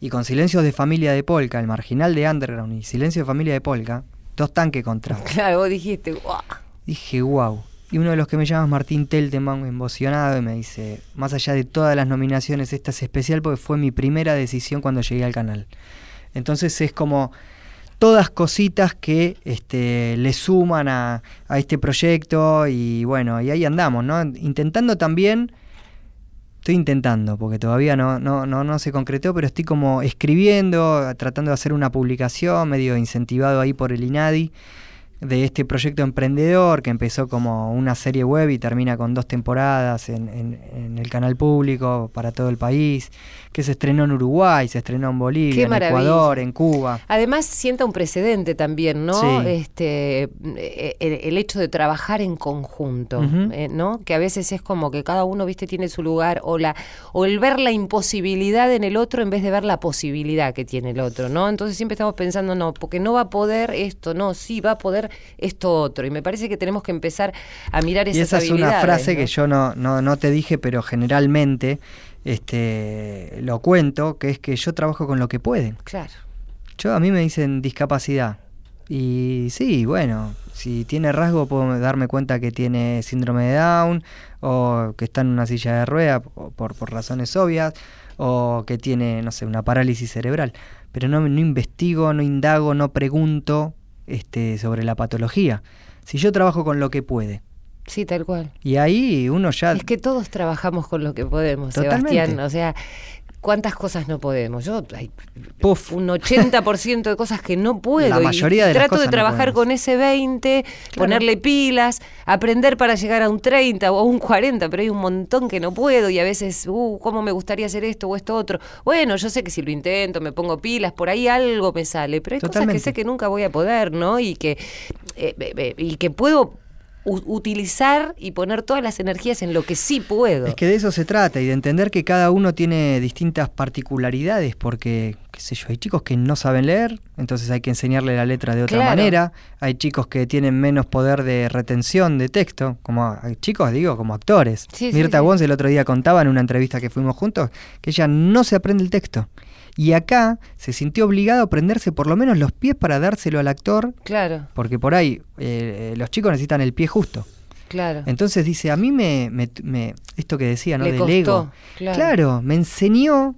y con Silencios de Familia de Polka, El Marginal de Underground y Silencio de Familia de Polka, dos tanques contra. Claro, vos dijiste, "Guau". Dije, wow. Y uno de los que me llama es Martín Telteman, emocionado, y me dice, más allá de todas las nominaciones, esta es especial porque fue mi primera decisión cuando llegué al canal. Entonces es como todas cositas que este, le suman a, este proyecto y bueno, y ahí andamos, ¿no? Intentando también, estoy intentando, porque todavía no, no, no, no se concretó, pero estoy como escribiendo, tratando de hacer una publicación, medio incentivado ahí por el INADI, de este proyecto emprendedor que empezó como una serie web y termina con dos temporadas en, en- en el canal público para todo el país, que se estrenó en Uruguay, se estrenó en Bolivia, en. Ecuador, en Cuba. Además sienta un precedente también, ¿no? Sí. Este, eh, el, el hecho de trabajar en conjunto, eh, ¿no? Que a veces es como que cada uno, viste, tiene su lugar o la o el ver la imposibilidad en el otro en vez de ver la posibilidad que tiene el otro, ¿no? Entonces siempre estamos pensando, no, porque no va a poder esto, no, sí va a poder hacer esto otro. Y me parece que tenemos que empezar a mirar esas Y esa es una frase ¿no? que yo no, no, no te dije, pero generalmente este, lo cuento, que es que yo trabajo con lo que pueden. Claro. Yo a mí me dicen discapacidad. Y sí, bueno, si tiene rasgo puedo darme cuenta que tiene síndrome de Down o que está en una silla de rueda por, por, por razones obvias o que tiene, no sé, una parálisis cerebral. Pero no, no investigo, no indago, no pregunto este, sobre la patología. Si yo trabajo con lo que puede. Sí, tal cual. Y ahí uno ya... Es que todos trabajamos con lo que podemos, Totalmente. Sebastián. O sea, ¿cuántas cosas no podemos? Yo, hay Puf. un 80% de cosas que no puedo. La y mayoría de las trato cosas de trabajar con ese 20, ponerle pilas, aprender para llegar a un 30 o a un 40, pero hay un montón que no puedo y a veces, uh, ¿cómo me gustaría hacer esto o esto otro? Bueno, yo sé que si lo intento, me pongo pilas, por ahí algo me sale, pero hay cosas que sé que nunca voy a poder, ¿no? Y que, eh, eh, eh, y que puedo utilizar y poner todas las energías en lo que sí puedo. Es que de eso se trata y de entender que cada uno tiene distintas particularidades porque, qué sé yo, hay chicos que no saben leer, entonces hay que enseñarle la letra de otra Claro. manera, hay chicos que tienen menos poder de retención de texto, como chicos, digo, como actores. Sí, Mirta sí. El otro día contaba en una entrevista que fuimos juntos que ella no se aprende el texto. Y acá se sintió obligado a aprenderse por lo menos los pies para dárselo al actor, Claro, porque por ahí eh, los chicos necesitan el pie justo. claro. Entonces dice, a mí me, me- me- esto que decía, ¿no? Le Del costó, ego. claro. me enseñó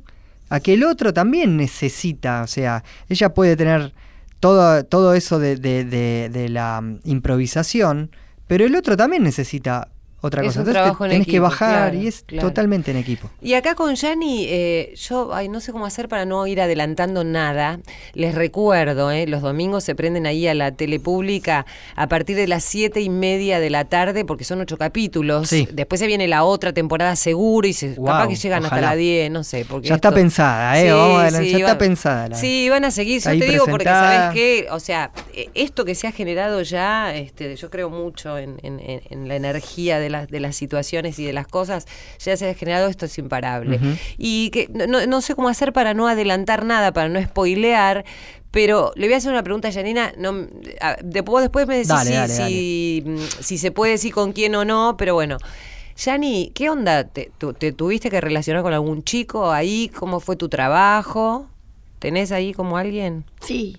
a que el otro también necesita, o sea, ella puede tener todo, todo eso de, de- de- de la mm, improvisación, pero el otro también necesita otra Es cosa. un Entonces trabajo en tenés que bajar claro, y es claro. totalmente en equipo. Y acá con Yanni, eh, yo ay, no sé cómo hacer para no ir adelantando nada. Les recuerdo, eh, los domingos se prenden ahí a la tele pública a partir de las siete y media de la tarde, porque son ocho capítulos. Sí. Después se viene la otra temporada seguro y se, capaz que llegan hasta la 10, no sé. Porque Ya está pensada, ¿eh? Sí, Vamos a adelantar, sí, ya está pensada. la- Sí, van a seguir. Yo te digo porque. ¿sabes qué? O sea, eh, esto que se ha generado ya, este, yo creo mucho en, en- en- en la energía de, las de las situaciones y de las cosas, ya se ha generado esto es imparable. Y que no, no- no sé cómo hacer para no adelantar nada, para no spoilear. Pero le voy a hacer una pregunta a Janina. No, a- después, después me decís Dale, si, dale, si, si se puede decir con quién o no, pero bueno. Yani, ¿qué onda? ¿Te, tu- te tuviste que relacionar con algún chico ahí? ¿Cómo fue tu trabajo? ¿Tenés ahí como alguien? Sí,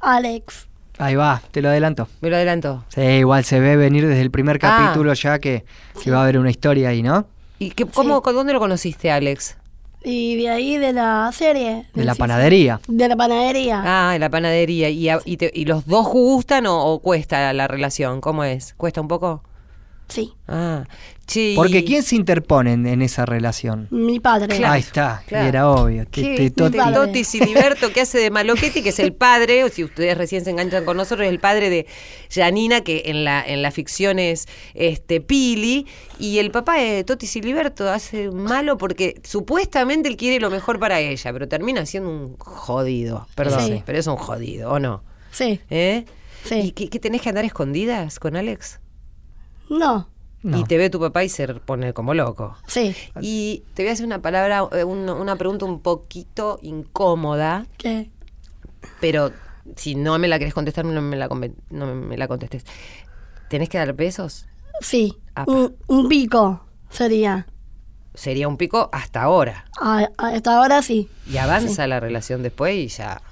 Alex. Ahí va, te lo adelanto. Me lo adelanto. Sí, igual se ve venir desde el primer Ah. capítulo ya que, que va a haber una historia ahí, ¿no? ¿Y qué, cómo, dónde lo conociste, Alex? Y de ahí de la serie. De la panadería. De la panadería. Ah, en la panadería. ¿Y, a- y, te- y los dos gustan o, o cuesta la relación? ¿Cómo es? ¿Cuesta un poco? Sí. Ah, sí. Porque ¿quién se interpone en, en esa relación? Mi padre. Ahí está, y claro. era obvio. Te- ¿Qué? te- Toti- Toti, Siliberto que hace de Maloquetti, que es el padre, o si ustedes recién se enganchan con nosotros, es el padre de Janina, que en la, en la ficción es este Pili, y el papá de Toti Siliberto hace un malo porque supuestamente él quiere lo mejor para ella, pero termina siendo un jodido. Perdón, Sí. pero es un jodido, ¿o no? Sí. ¿Eh? Sí. ¿Y qué, qué tenés que andar escondidas con Alex? No. No. Y te ve tu papá y se pone como loco. Sí. Y te voy a hacer una palabra, eh, un- una pregunta un poquito incómoda, ¿Qué? pero si no me la querés contestar, no me la, no me la contestes. ¿Tenés que dar besos? Sí. Apa. Un, un pico sería. Sería un pico hasta ahora. A- a- hasta ahora sí. Y avanza la relación después y ya.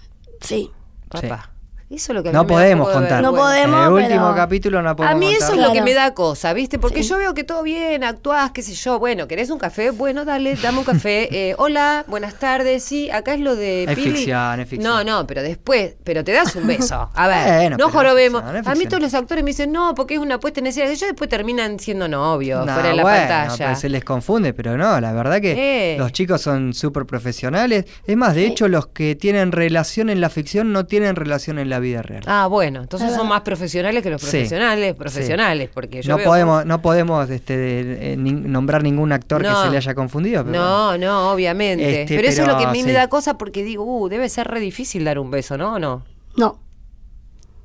Sí. Papá. Eso es lo que a mí No me da un podemos poco de contar. No podemos, En el último pero- capítulo no podemos A mí eso contar. es lo que me da cosa, ¿viste? Porque Sí. yo veo que todo bien, actuás, qué sé yo. Bueno, ¿querés un café? Bueno, dale, dame un café. [LAUGHS] Eh, hola, buenas tardes. Sí, acá es lo de Es Pili. ficción, es ficción. No, no, pero después, pero te das un beso. A ver, Bueno, no jorobemos. ficción, A mí todos los actores me dicen, no, porque es una puesta en escena. Ellos después terminan siendo novios, No, fuera de la bueno, pantalla. pero se les confunde, pero no, la verdad que Eh. los chicos son súper profesionales. Es más, de hecho, los que tienen relación en la ficción no tienen relación en la vida real. Ah, bueno, entonces Es son más profesionales que los Sí, profesionales, sí. profesionales, porque yo no veo podemos, no podemos este, eh, nombrar ningún actor que No. se le haya confundido. pero bueno. No, no, obviamente. Este, pero, eso es lo que a mí me sí. da cosa porque digo, uh, debe ser re difícil dar un beso, ¿no? ¿O no? No.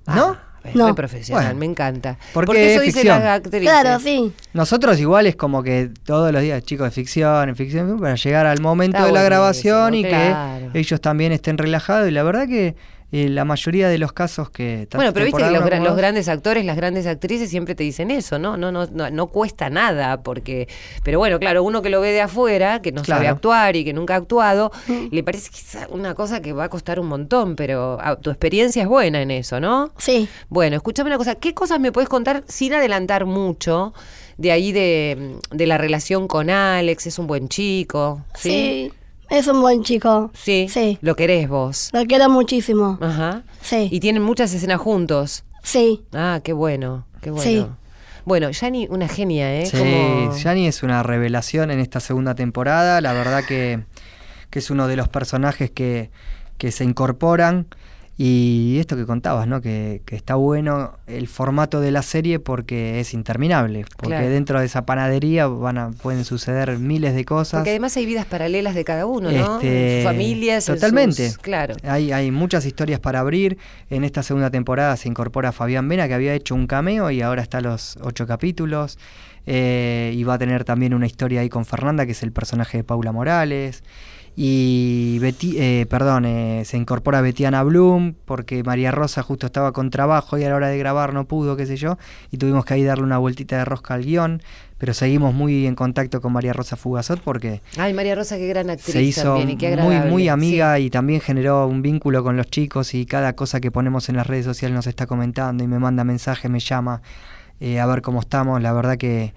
¿No? Ah, es No. re profesional, Bueno. me encanta. Porque eso es dicen ficción. las actrices. Claro, sí. Nosotros igual es como que todos los días, chicos, de ficción, en ficción, para llegar al momento Está de la grabación y claro. que ellos también estén relajados. Y la verdad que eh, la mayoría de los casos que... Bueno, pero viste que los, gran- grandes actores, las grandes actrices siempre te dicen eso, ¿no? No, no, no, no cuesta nada, porque. Pero bueno, claro, uno que lo ve de afuera, que no sabe actuar y que nunca ha actuado, le parece que es una cosa que va a costar un montón, pero ah, tu experiencia es buena en eso, ¿no? Sí. Bueno, escúchame una cosa, ¿qué cosas me puedes contar sin adelantar mucho de ahí de, de la relación con Alex? Es un buen chico, ¿sí? Sí. Es un buen chico. Sí. Sí. Lo querés vos. Lo quiero muchísimo. Ajá. Sí. Y tienen muchas escenas juntos. Sí. Ah, qué bueno, qué bueno. Sí. Bueno, Yani, una genia, ¿eh? Sí, Como- Gianni es una revelación en esta segunda temporada. La verdad que, que es uno de los personajes que, que se incorporan. Y esto que contabas, ¿no? Que, que está bueno el formato de la serie porque es interminable. Porque Claro. dentro de esa panadería van a, pueden suceder miles de cosas. Porque además hay vidas paralelas de cada uno, ¿no? Este, familias. en Totalmente. sus- claro. Hay, hay muchas historias para abrir. En esta segunda temporada se incorpora Fabián Vena, que había hecho un cameo y ahora está a los ocho capítulos. Eh, y va a tener también una historia ahí con Fernanda, que es el personaje de Paula Morales. Y Beti- eh, perdón, eh, se incorpora Betiana Bloom, porque María Rosa justo estaba con trabajo y a la hora de grabar no pudo, qué sé yo, y tuvimos que ahí darle una vueltita de rosca al guion, pero seguimos muy en contacto con María Rosa Fugazot porque Ay, María Rosa, qué gran actriz se hizo también y qué muy, muy amiga y también generó un vínculo con los chicos y cada cosa que ponemos en las redes sociales nos está comentando y me manda mensajes, me llama eh, a ver cómo estamos. La verdad que,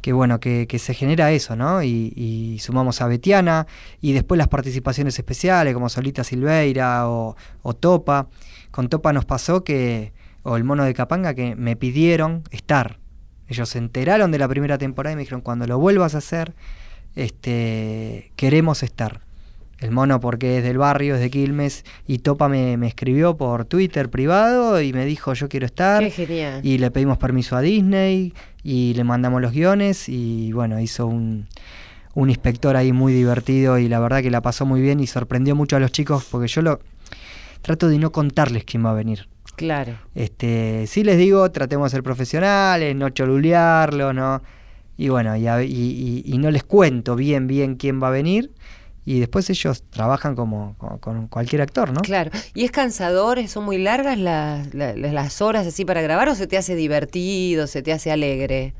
que bueno, que, se genera eso, ¿no? Y, y sumamos a Betiana y después las participaciones especiales como Solita Silveira o, o Topa. Con Topa nos pasó que, o el mono de Capanga, que me pidieron estar. Ellos se enteraron de la primera temporada y me dijeron, cuando lo vuelvas a hacer, este, queremos estar. El mono porque es del barrio, es de Quilmes, y Topa me, me escribió por Twitter privado y me dijo yo quiero estar. Qué genial. Y le pedimos permiso a Disney y le mandamos los guiones y bueno, hizo un, un inspector ahí muy divertido y la verdad que la pasó muy bien y sorprendió mucho a los chicos porque yo lo trato de no contarles quién va a venir. Claro. Este, sí les digo, tratemos de ser profesionales, no cholulearlo, ¿no? Y bueno, y, a- y- y- y no les cuento bien, bien quién va a venir. Y después ellos trabajan como, como- con cualquier actor, ¿no? Claro. ¿Y es cansador? ¿Son muy largas las, la- las horas así para grabar o se te hace divertido, se te hace alegre?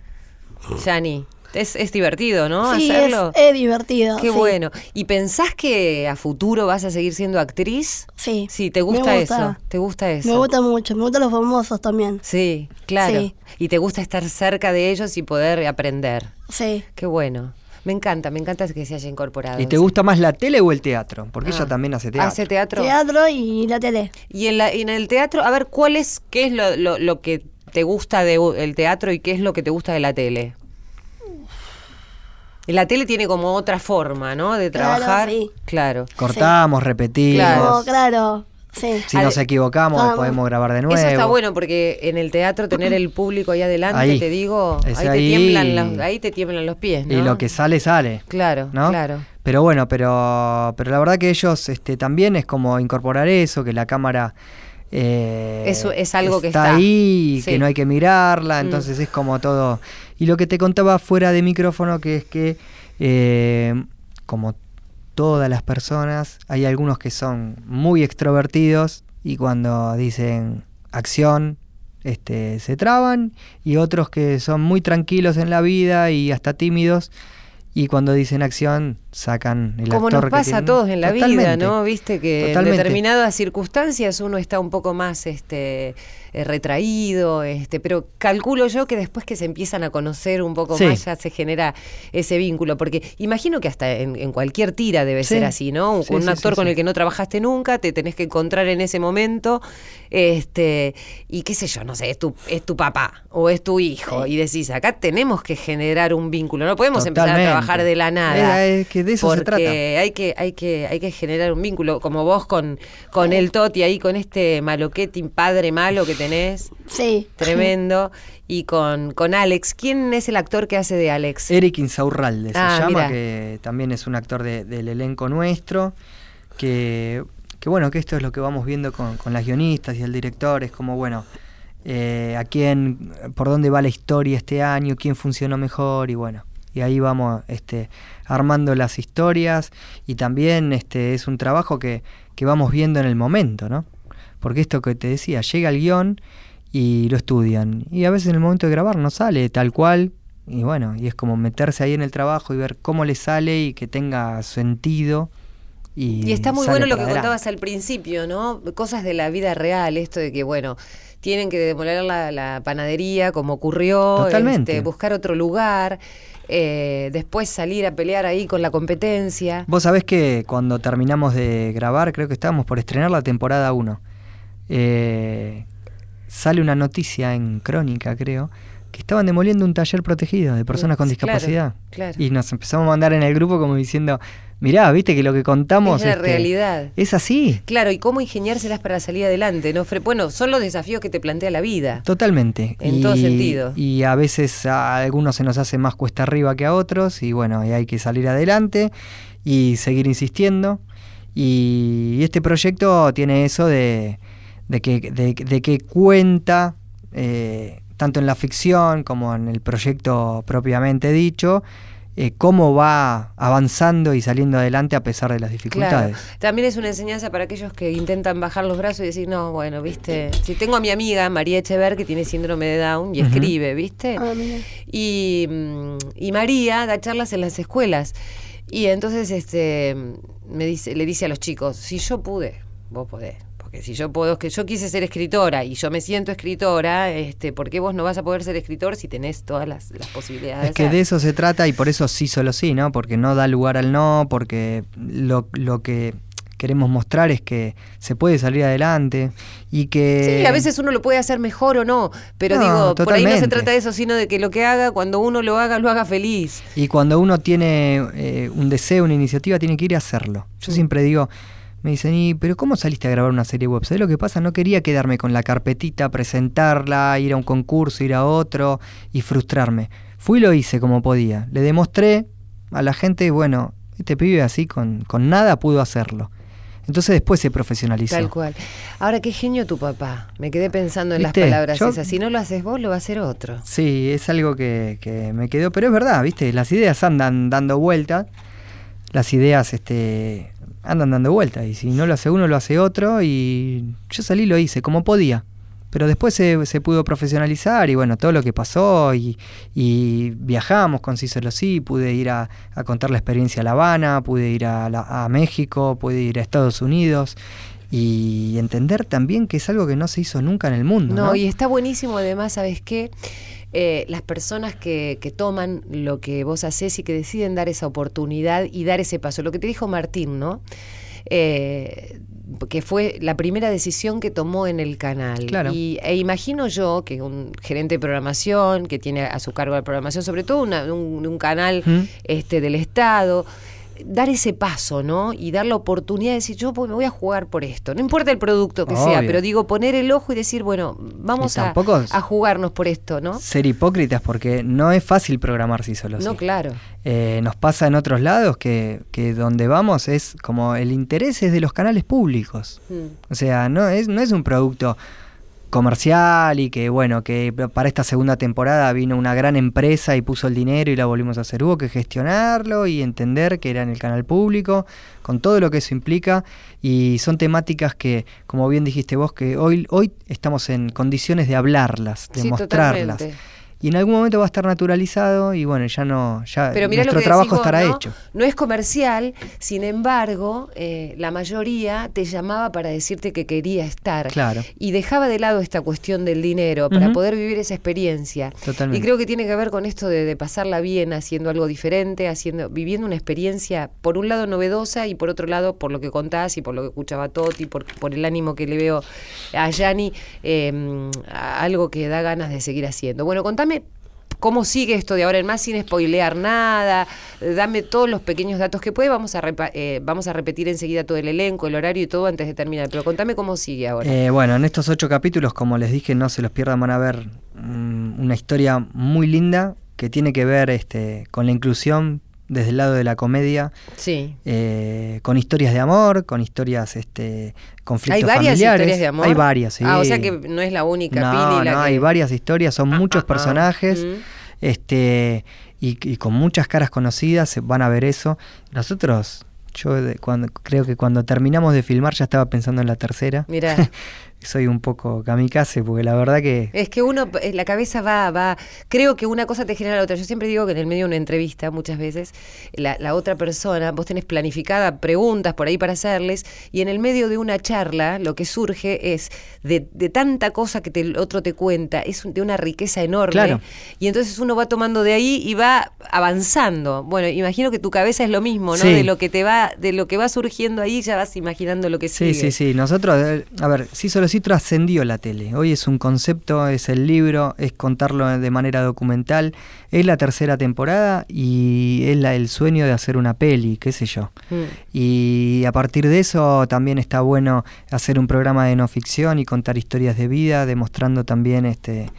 Yani, es, es divertido, ¿no? Sí, es, Hacerlo. es divertido. Qué sí. bueno. ¿Y pensás que a futuro vas a seguir siendo actriz? Sí. Sí, ¿te Me gusta, gusta. eso? ¿Te gusta eso? Me gusta mucho. Me gustan los famosos también. Sí, claro. Sí. Y te gusta estar cerca de ellos y poder aprender. Sí. Qué bueno. Me encanta, me encanta que se haya incorporado. ¿Y te gusta más la tele o el teatro? Porque Ah. ella también hace teatro. ¿Hace teatro? Teatro y la tele. Y en, la, y en el teatro, a ver, ¿cuál es, qué es lo, lo, lo que te gusta del teatro y qué es lo que te gusta de la tele? La tele tiene como otra forma, ¿no? De Claro, trabajar. sí. Claro. Cortamos, repetimos. Claro. Claro. Sí. Si nos equivocamos, Vamos. podemos grabar de nuevo. Eso está bueno porque en el teatro tener el público ahí adelante, Ahí. te digo, ahí te, tiemblan los, ahí te tiemblan los pies, ¿no? Y lo que sale, sale. Claro, ¿no? claro. Pero bueno, pero, pero la verdad que ellos este, también es como incorporar eso, que la cámara eh, Eso es algo que está. ahí, Sí. que no hay que mirarla, Mm. entonces es como todo. Y lo que te contaba fuera de micrófono, que es que eh, como todas las personas, hay algunos que son muy extrovertidos y cuando dicen acción, este, se traban y otros que son muy tranquilos en la vida y hasta tímidos y cuando dicen acción sacan el Como actor nos que pasa a todos en la vida. ¿no? Viste que Totalmente. en determinadas circunstancias uno está un poco más este eh, retraído, este, pero calculo yo que después que se empiezan a conocer un poco Sí. más ya se genera ese vínculo, porque imagino que hasta en, en cualquier tira debe Sí. ser así, ¿no? Sí, un actor con el que no trabajaste nunca, te tenés que encontrar en ese momento, este, y qué sé yo, no sé, es tu, es tu papá o es tu hijo, y decís, acá tenemos que generar un vínculo, no podemos empezar a trabajar de la nada. Es que de eso se porque trata. hay que, hay que, hay que generar un vínculo, como vos con, con el Toti ahí, con este maloquetín padre malo que tenés. Sí. Tremendo. Y con, con Alex. ¿Quién es el actor que hace de Alex? Eric Insaurralde se Ah, llama, mira. que también es un actor de- del elenco nuestro, que, que bueno, que esto es lo que vamos viendo con, con las guionistas y el director, es como, bueno, eh, a quién, por dónde va la historia este año, quién funcionó mejor y bueno. Y ahí vamos este, armando las historias y también este, es un trabajo que, que vamos viendo en el momento, ¿no? Porque esto que te decía, llega el guion y lo estudian. Y a veces en el momento de grabar no sale tal cual. Y bueno, y es como meterse ahí en el trabajo y ver cómo le sale y que tenga sentido. Y, Y está muy bueno lo que adelante. contabas al principio, ¿no? Cosas de la vida real, esto de que, bueno, tienen que demoler la, la panadería como ocurrió, Totalmente. este, buscar otro lugar, eh, después salir a pelear ahí con la competencia. Vos sabés que cuando terminamos de grabar, creo que estábamos por estrenar la temporada 1. eh, sale una noticia en Crónica, creo, que estaban demoliendo un taller protegido de personas con claro, discapacidad. claro. Y nos empezamos a mandar en el grupo como diciendo, mirá, viste que lo que contamos Es la este, realidad. es así. Claro, y cómo ingeniárselas para salir adelante, ¿no? Bueno, son los desafíos que te plantea la vida. Totalmente. En todo sentido. Y a veces a algunos se nos hace más cuesta arriba que a otros y bueno, y hay que salir adelante y seguir insistiendo. Y este proyecto tiene eso de, de que, de, de que cuenta, eh, tanto en la ficción como en el proyecto propiamente dicho, eh, cómo va avanzando y saliendo adelante a pesar de las Claro. dificultades. También es una enseñanza para aquellos que intentan bajar los brazos y decir, no, bueno, viste, si tengo a mi amiga María Echever que tiene síndrome de Down y escribe, ¿viste? Ah, mira. y, mm, y María da charlas en las escuelas. Y entonces este me dice, le dice a los chicos, si yo pude, vos podés. Porque si yo puedo, que yo quise ser escritora y yo me siento escritora, este, ¿por qué vos no vas a poder ser escritor si tenés todas las, las posibilidades? Es que de eso se trata y por eso sí solo sí, ¿no? Porque no da lugar al no, porque lo, lo que queremos mostrar es que se puede salir adelante y que... Sí, a veces uno lo puede hacer mejor o no, pero No, digo, por ahí no se trata de eso, sino de que lo que haga, cuando uno lo haga, lo haga feliz. Y cuando uno tiene eh, un deseo, una iniciativa, tiene que ir a hacerlo. Yo siempre digo, me dicen, ¿y pero cómo saliste a grabar una serie web? ¿Sabes lo que pasa? No quería quedarme con la carpetita, presentarla, ir a un concurso, ir a otro y frustrarme. Fui y lo hice como podía. Le demostré a la gente, bueno, este pibe así con, con nada pudo hacerlo. Entonces después se profesionalizó. Tal cual. Ahora, qué genio tu papá. Me quedé pensando en las palabras Yo- esas. Si no lo haces vos, lo va a hacer otro. Sí, es algo que, que me quedó, pero es verdad, ¿viste? Las ideas andan dando vueltas, las ideas este, andan dando vueltas, y si no lo hace uno, lo hace otro, y yo salí y lo hice como podía. Pero después se, se pudo profesionalizar y bueno, todo lo que pasó y, y viajamos con Cícero Sí, pude ir a, a contar la experiencia a La Habana, pude ir a, la- a México, pude ir a Estados Unidos y entender también que es algo que no se hizo nunca en el mundo. No, No, y está buenísimo además, ¿sabes qué? Eh, las personas que, que toman lo que vos haces y que deciden dar esa oportunidad y dar ese paso. Lo que te dijo Martín, ¿no? Eh, que fue la primera decisión que tomó en el canal. Claro. Y, e imagino yo que un gerente de programación, que tiene a su cargo la programación, sobre todo una- un, un canal ¿Mm? este, del Estado, dar ese paso, ¿no? Y dar la oportunidad de decir, yo me voy a jugar por esto. No importa el producto que sea, pero digo, poner el ojo y decir, bueno, vamos a, jugarnos por esto, ¿no? ser hipócritas porque no es fácil programar si solo No, sí. claro. Eh, nos pasa en otros lados que, que donde vamos es como el interés es de los canales públicos. Mm. O sea, no es, no es un producto comercial y que bueno, que para esta segunda temporada vino una gran empresa y puso el dinero y la volvimos a hacer. Hubo que gestionarlo y entender que era en el canal público, con todo lo que eso implica. Y son temáticas que, como bien dijiste vos, que hoy, hoy estamos en condiciones de hablarlas, de Sí, mostrarlas. totalmente. Y en algún momento va a estar naturalizado y bueno, ya no, ya Pero mira lo nuestro que trabajo estará ¿no? hecho. No es comercial, sin embargo, eh, la mayoría te llamaba para decirte que quería estar. Claro. Y dejaba de lado esta cuestión del dinero para poder vivir esa experiencia. Totalmente. Y creo que tiene que ver con esto de, de pasarla bien, haciendo algo diferente, haciendo, viviendo una experiencia, por un lado novedosa y por otro lado, por lo que contás y por lo que escuchaba Toti, por, por el ánimo que le veo a Yani, eh, a- algo que da ganas de seguir haciendo. Bueno, contame ¿Cómo sigue esto de ahora en más sin spoilear nada? Dame todos los pequeños datos que puede. Vamos a, eh, vamos a repetir enseguida todo el elenco, el horario y todo antes de terminar. Pero contame cómo sigue ahora. Eh, bueno, en estos ocho capítulos, como les dije, no se los pierdan, van a ver mm, una historia muy linda que tiene que ver este, con la inclusión desde el lado de la comedia, sí. eh, con historias de amor, con historias, este, conflictos ¿Hay varias familiares. historias de amor? Hay varias, sí. Ah, o sea que no es la única no, Pili la no, que... hay varias historias, son muchos personajes, mm. este, y, y con muchas caras conocidas, se- van a ver eso. Nosotros Yo de- cuando, creo que cuando terminamos de filmar ya estaba pensando en la tercera. Mirá. [LAUGHS] Soy un poco kamikaze porque la verdad que... Es que uno, eh, la cabeza va, va, creo que una cosa te genera la otra. Yo siempre digo que en el medio de una entrevista, muchas veces, la, la otra persona, vos tenés planificada preguntas por ahí para hacerles, y en el medio de una charla lo que surge es de, de tanta cosa que te- el otro te cuenta, es de una riqueza enorme. Claro. Y entonces uno va tomando de ahí y va avanzando. Bueno, imagino que tu cabeza es lo mismo, ¿no? Sí. De lo que te va, de lo que va surgiendo ahí, ya vas imaginando lo que Sí, sigue. sí, sí. Nosotros, eh, a ver, sí solo sí trascendió la tele. Hoy es un concepto, es el libro, es contarlo de manera documental. Es la tercera temporada y es la- el sueño de hacer una peli, qué sé yo. Mm. Y a partir de eso también está bueno hacer un programa de no ficción y contar historias de vida, demostrando también este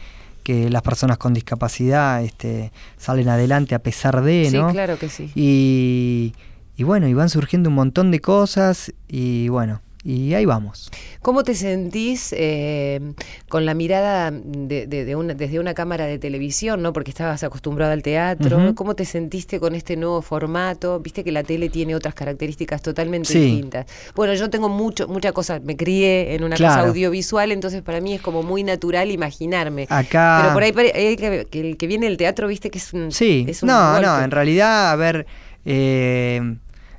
que las personas con discapacidad este, salen adelante a pesar de, Sí, ¿no? claro que sí. Y, y bueno, y van surgiendo un montón de cosas y bueno, y ahí vamos. ¿Cómo te sentís eh, con la mirada de, de- de una- desde una cámara de televisión, ¿no? Porque estabas acostumbrado al teatro. ¿Cómo te sentiste con este nuevo formato? Viste que la tele tiene otras características totalmente Sí. distintas. Bueno, yo tengo mucho, mucha cosa, me crié en una Claro. cosa audiovisual, entonces para mí es como muy natural imaginarme. Acá- Pero por ahí pare- hay que, que el que viene del teatro, viste que es un, Sí, es un no, golpe. no, en realidad, a ver, eh,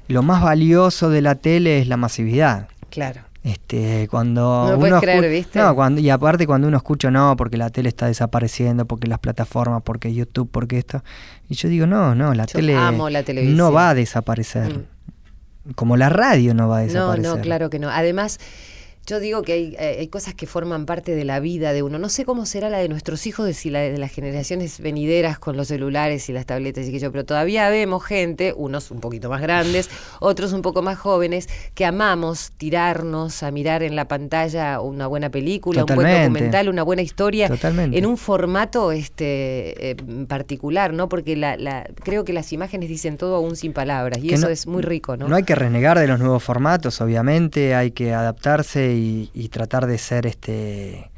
lo más valioso de la tele es la masividad. Claro. Este, cuando No uno creer, ¿viste? No, cuando, y aparte cuando uno escucha, no, porque la tele está desapareciendo, porque las plataformas, porque YouTube, porque esto. Y yo digo, no, no, la Yo tele amo la televisión. Mm. no va a desaparecer. Como la radio no va a No, desaparecer. no, claro que no. Además, yo digo que hay, eh, hay cosas que forman parte de la vida de uno. No sé cómo será la de nuestros hijos, de si la de las generaciones venideras con los celulares y las tabletas y que yo, pero todavía vemos gente, unos un poquito más grandes, otros un poco más jóvenes, que amamos tirarnos a mirar en la pantalla una buena película, un buen documental, una buena historia, Totalmente. en un formato este eh, particular, ¿no? Porque la, la- creo que las imágenes dicen todo aún sin palabras y Que eso no- es muy rico, ¿no? No hay que renegar de los nuevos formatos, obviamente, hay que adaptarse y, y tratar de ser este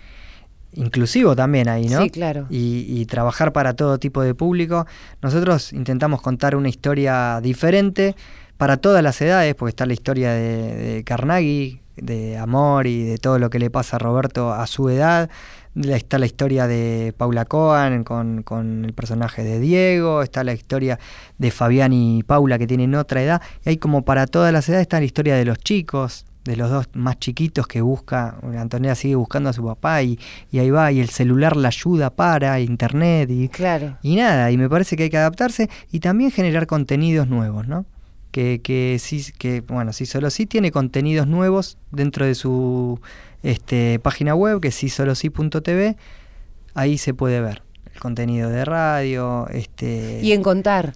inclusivo también ahí, ¿no? Sí, claro. Y, y trabajar para todo tipo de público. Nosotros intentamos contar una historia diferente para todas las edades, porque está la historia de, de Carnegie, de amor y de todo lo que le pasa a Roberto a su edad. Está la historia de Paula Coan con, con el personaje de Diego, está la historia de Fabián y Paula que tienen otra edad, y hay como para todas las edades está la historia de los chicos, de los dos más chiquitos que busca, Antonella sigue buscando a su papá y, y ahí va, y el celular la ayuda para, internet y, Claro. y nada, y me parece que hay que adaptarse y también generar contenidos nuevos, ¿no? Que, que sí, que bueno, sí solo sí tiene contenidos nuevos dentro de su este, página web, que es sí solo sí.tv, ahí se puede ver el contenido de radio, este Y en contar.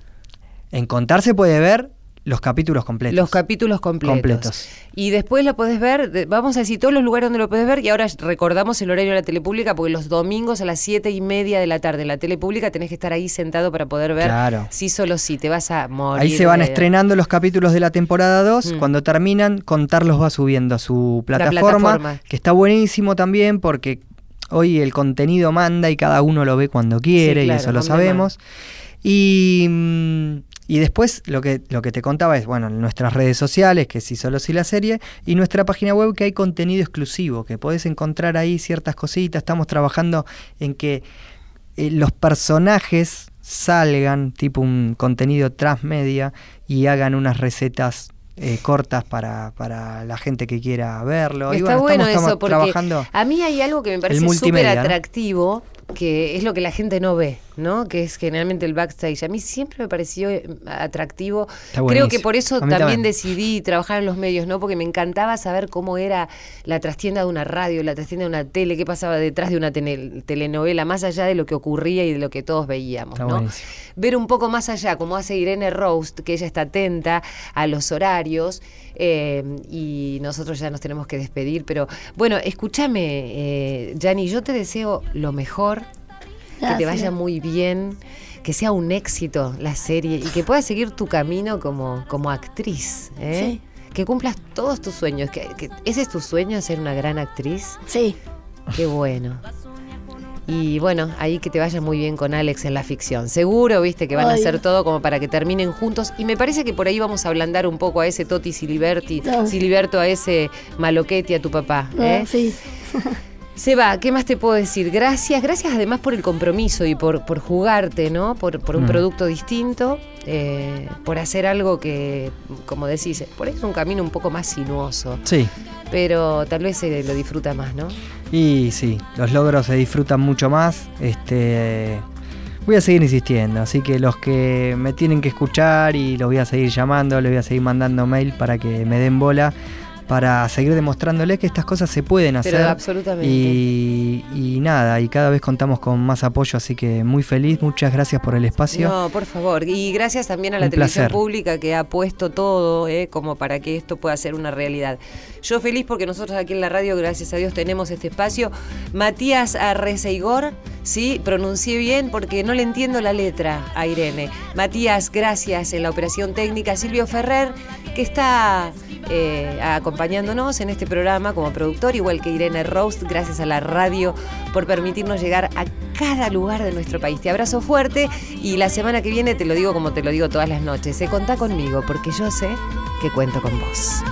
en contar se puede ver los capítulos completos. Los capítulos completos. Completos. Y después lo podés ver, vamos a decir todos los lugares donde lo podés ver, y ahora recordamos el horario de la telepública, porque los domingos a las siete y media de la tarde en la telepública tenés que estar ahí sentado para poder ver Claro. sí solo sí, te vas a morir. Ahí se van estrenando los capítulos de la temporada 2. Mm. Cuando terminan, Contar los va subiendo a su La plataforma, plataforma. que está buenísimo también porque hoy el contenido manda y cada uno lo ve cuando quiere, claro, y eso lo sabemos. Y, mm, y después lo que, lo que te contaba es, bueno, en nuestras redes sociales, que sí solo sí la serie, y nuestra página web que hay contenido exclusivo, que podés encontrar ahí ciertas cositas. Estamos trabajando en que eh, los personajes salgan, tipo un contenido transmedia, y hagan unas recetas eh, cortas para, para la gente que quiera verlo. Y Está bueno, bueno estamos, estamos eso, porque trabajando. a mí hay algo que me parece súper ¿no? atractivo, que es lo que la gente no ve, ¿no? Que es generalmente el backstage. A mí siempre me pareció eh, atractivo. Creo que por eso también, también. decidí trabajar en los medios, ¿no? Porque me encantaba saber cómo era la trastienda de una radio, la trastienda de una tele, qué pasaba detrás de una telenovela, más allá de lo que ocurría y de lo que todos veíamos, ¿no? ver un poco más allá, como hace Irene Roast, que ella está atenta a los horarios. eh, y nosotros ya nos tenemos que despedir, pero bueno, escúchame, eh, Yanni, yo te deseo lo mejor, que te vaya muy bien, que sea un éxito la serie y que puedas seguir tu camino como, como actriz. ¿eh? Que cumplas todos tus sueños. Que, que- ¿Ese es tu sueño, ser una gran actriz? Sí. Qué bueno. Y bueno, ahí que te vaya muy bien con Alex en la ficción. Seguro, viste, que van a hacer todo como para que terminen juntos. Y me parece que por ahí vamos a ablandar un poco a ese Toti Siliberti, Ah. Siliberto, a ese Maloquetti, a tu papá. Ah, ¿eh? sí. [LAUGHS] Seba, ¿qué más te puedo decir? Gracias, gracias además por el compromiso y por, por jugarte, ¿no? Por, por un Mm. producto distinto, eh, por hacer algo que, como decís, por ahí es un camino un poco más sinuoso, Sí, pero tal vez se lo disfruta más, ¿no? y sí, los logros se disfrutan mucho más. Este, voy a seguir insistiendo, así que los que me tienen que escuchar y los voy a seguir llamando, les voy a seguir mandando mail para que me den bola, para seguir demostrándoles que estas cosas se pueden hacer. Pero absolutamente. Y, y nada, y cada vez contamos con más apoyo, así que muy feliz, muchas gracias por el espacio. No, por favor. Y gracias también a la Un televisión placer. pública que ha puesto todo eh, como para que esto pueda ser una realidad. Yo feliz porque nosotros aquí en la radio, gracias a Dios, tenemos este espacio. Matías Arreceigor, sí, pronuncié bien porque no le entiendo la letra a Irene. Matías, gracias en la operación técnica. Silvio Ferrer, que está eh, acompañándonos en este programa como productor, igual que Irene Roast, gracias a la radio por permitirnos llegar a cada lugar de nuestro país. Te abrazo fuerte y la semana que viene te lo digo como te lo digo todas las noches. Se contá conmigo porque yo sé que cuento con vos.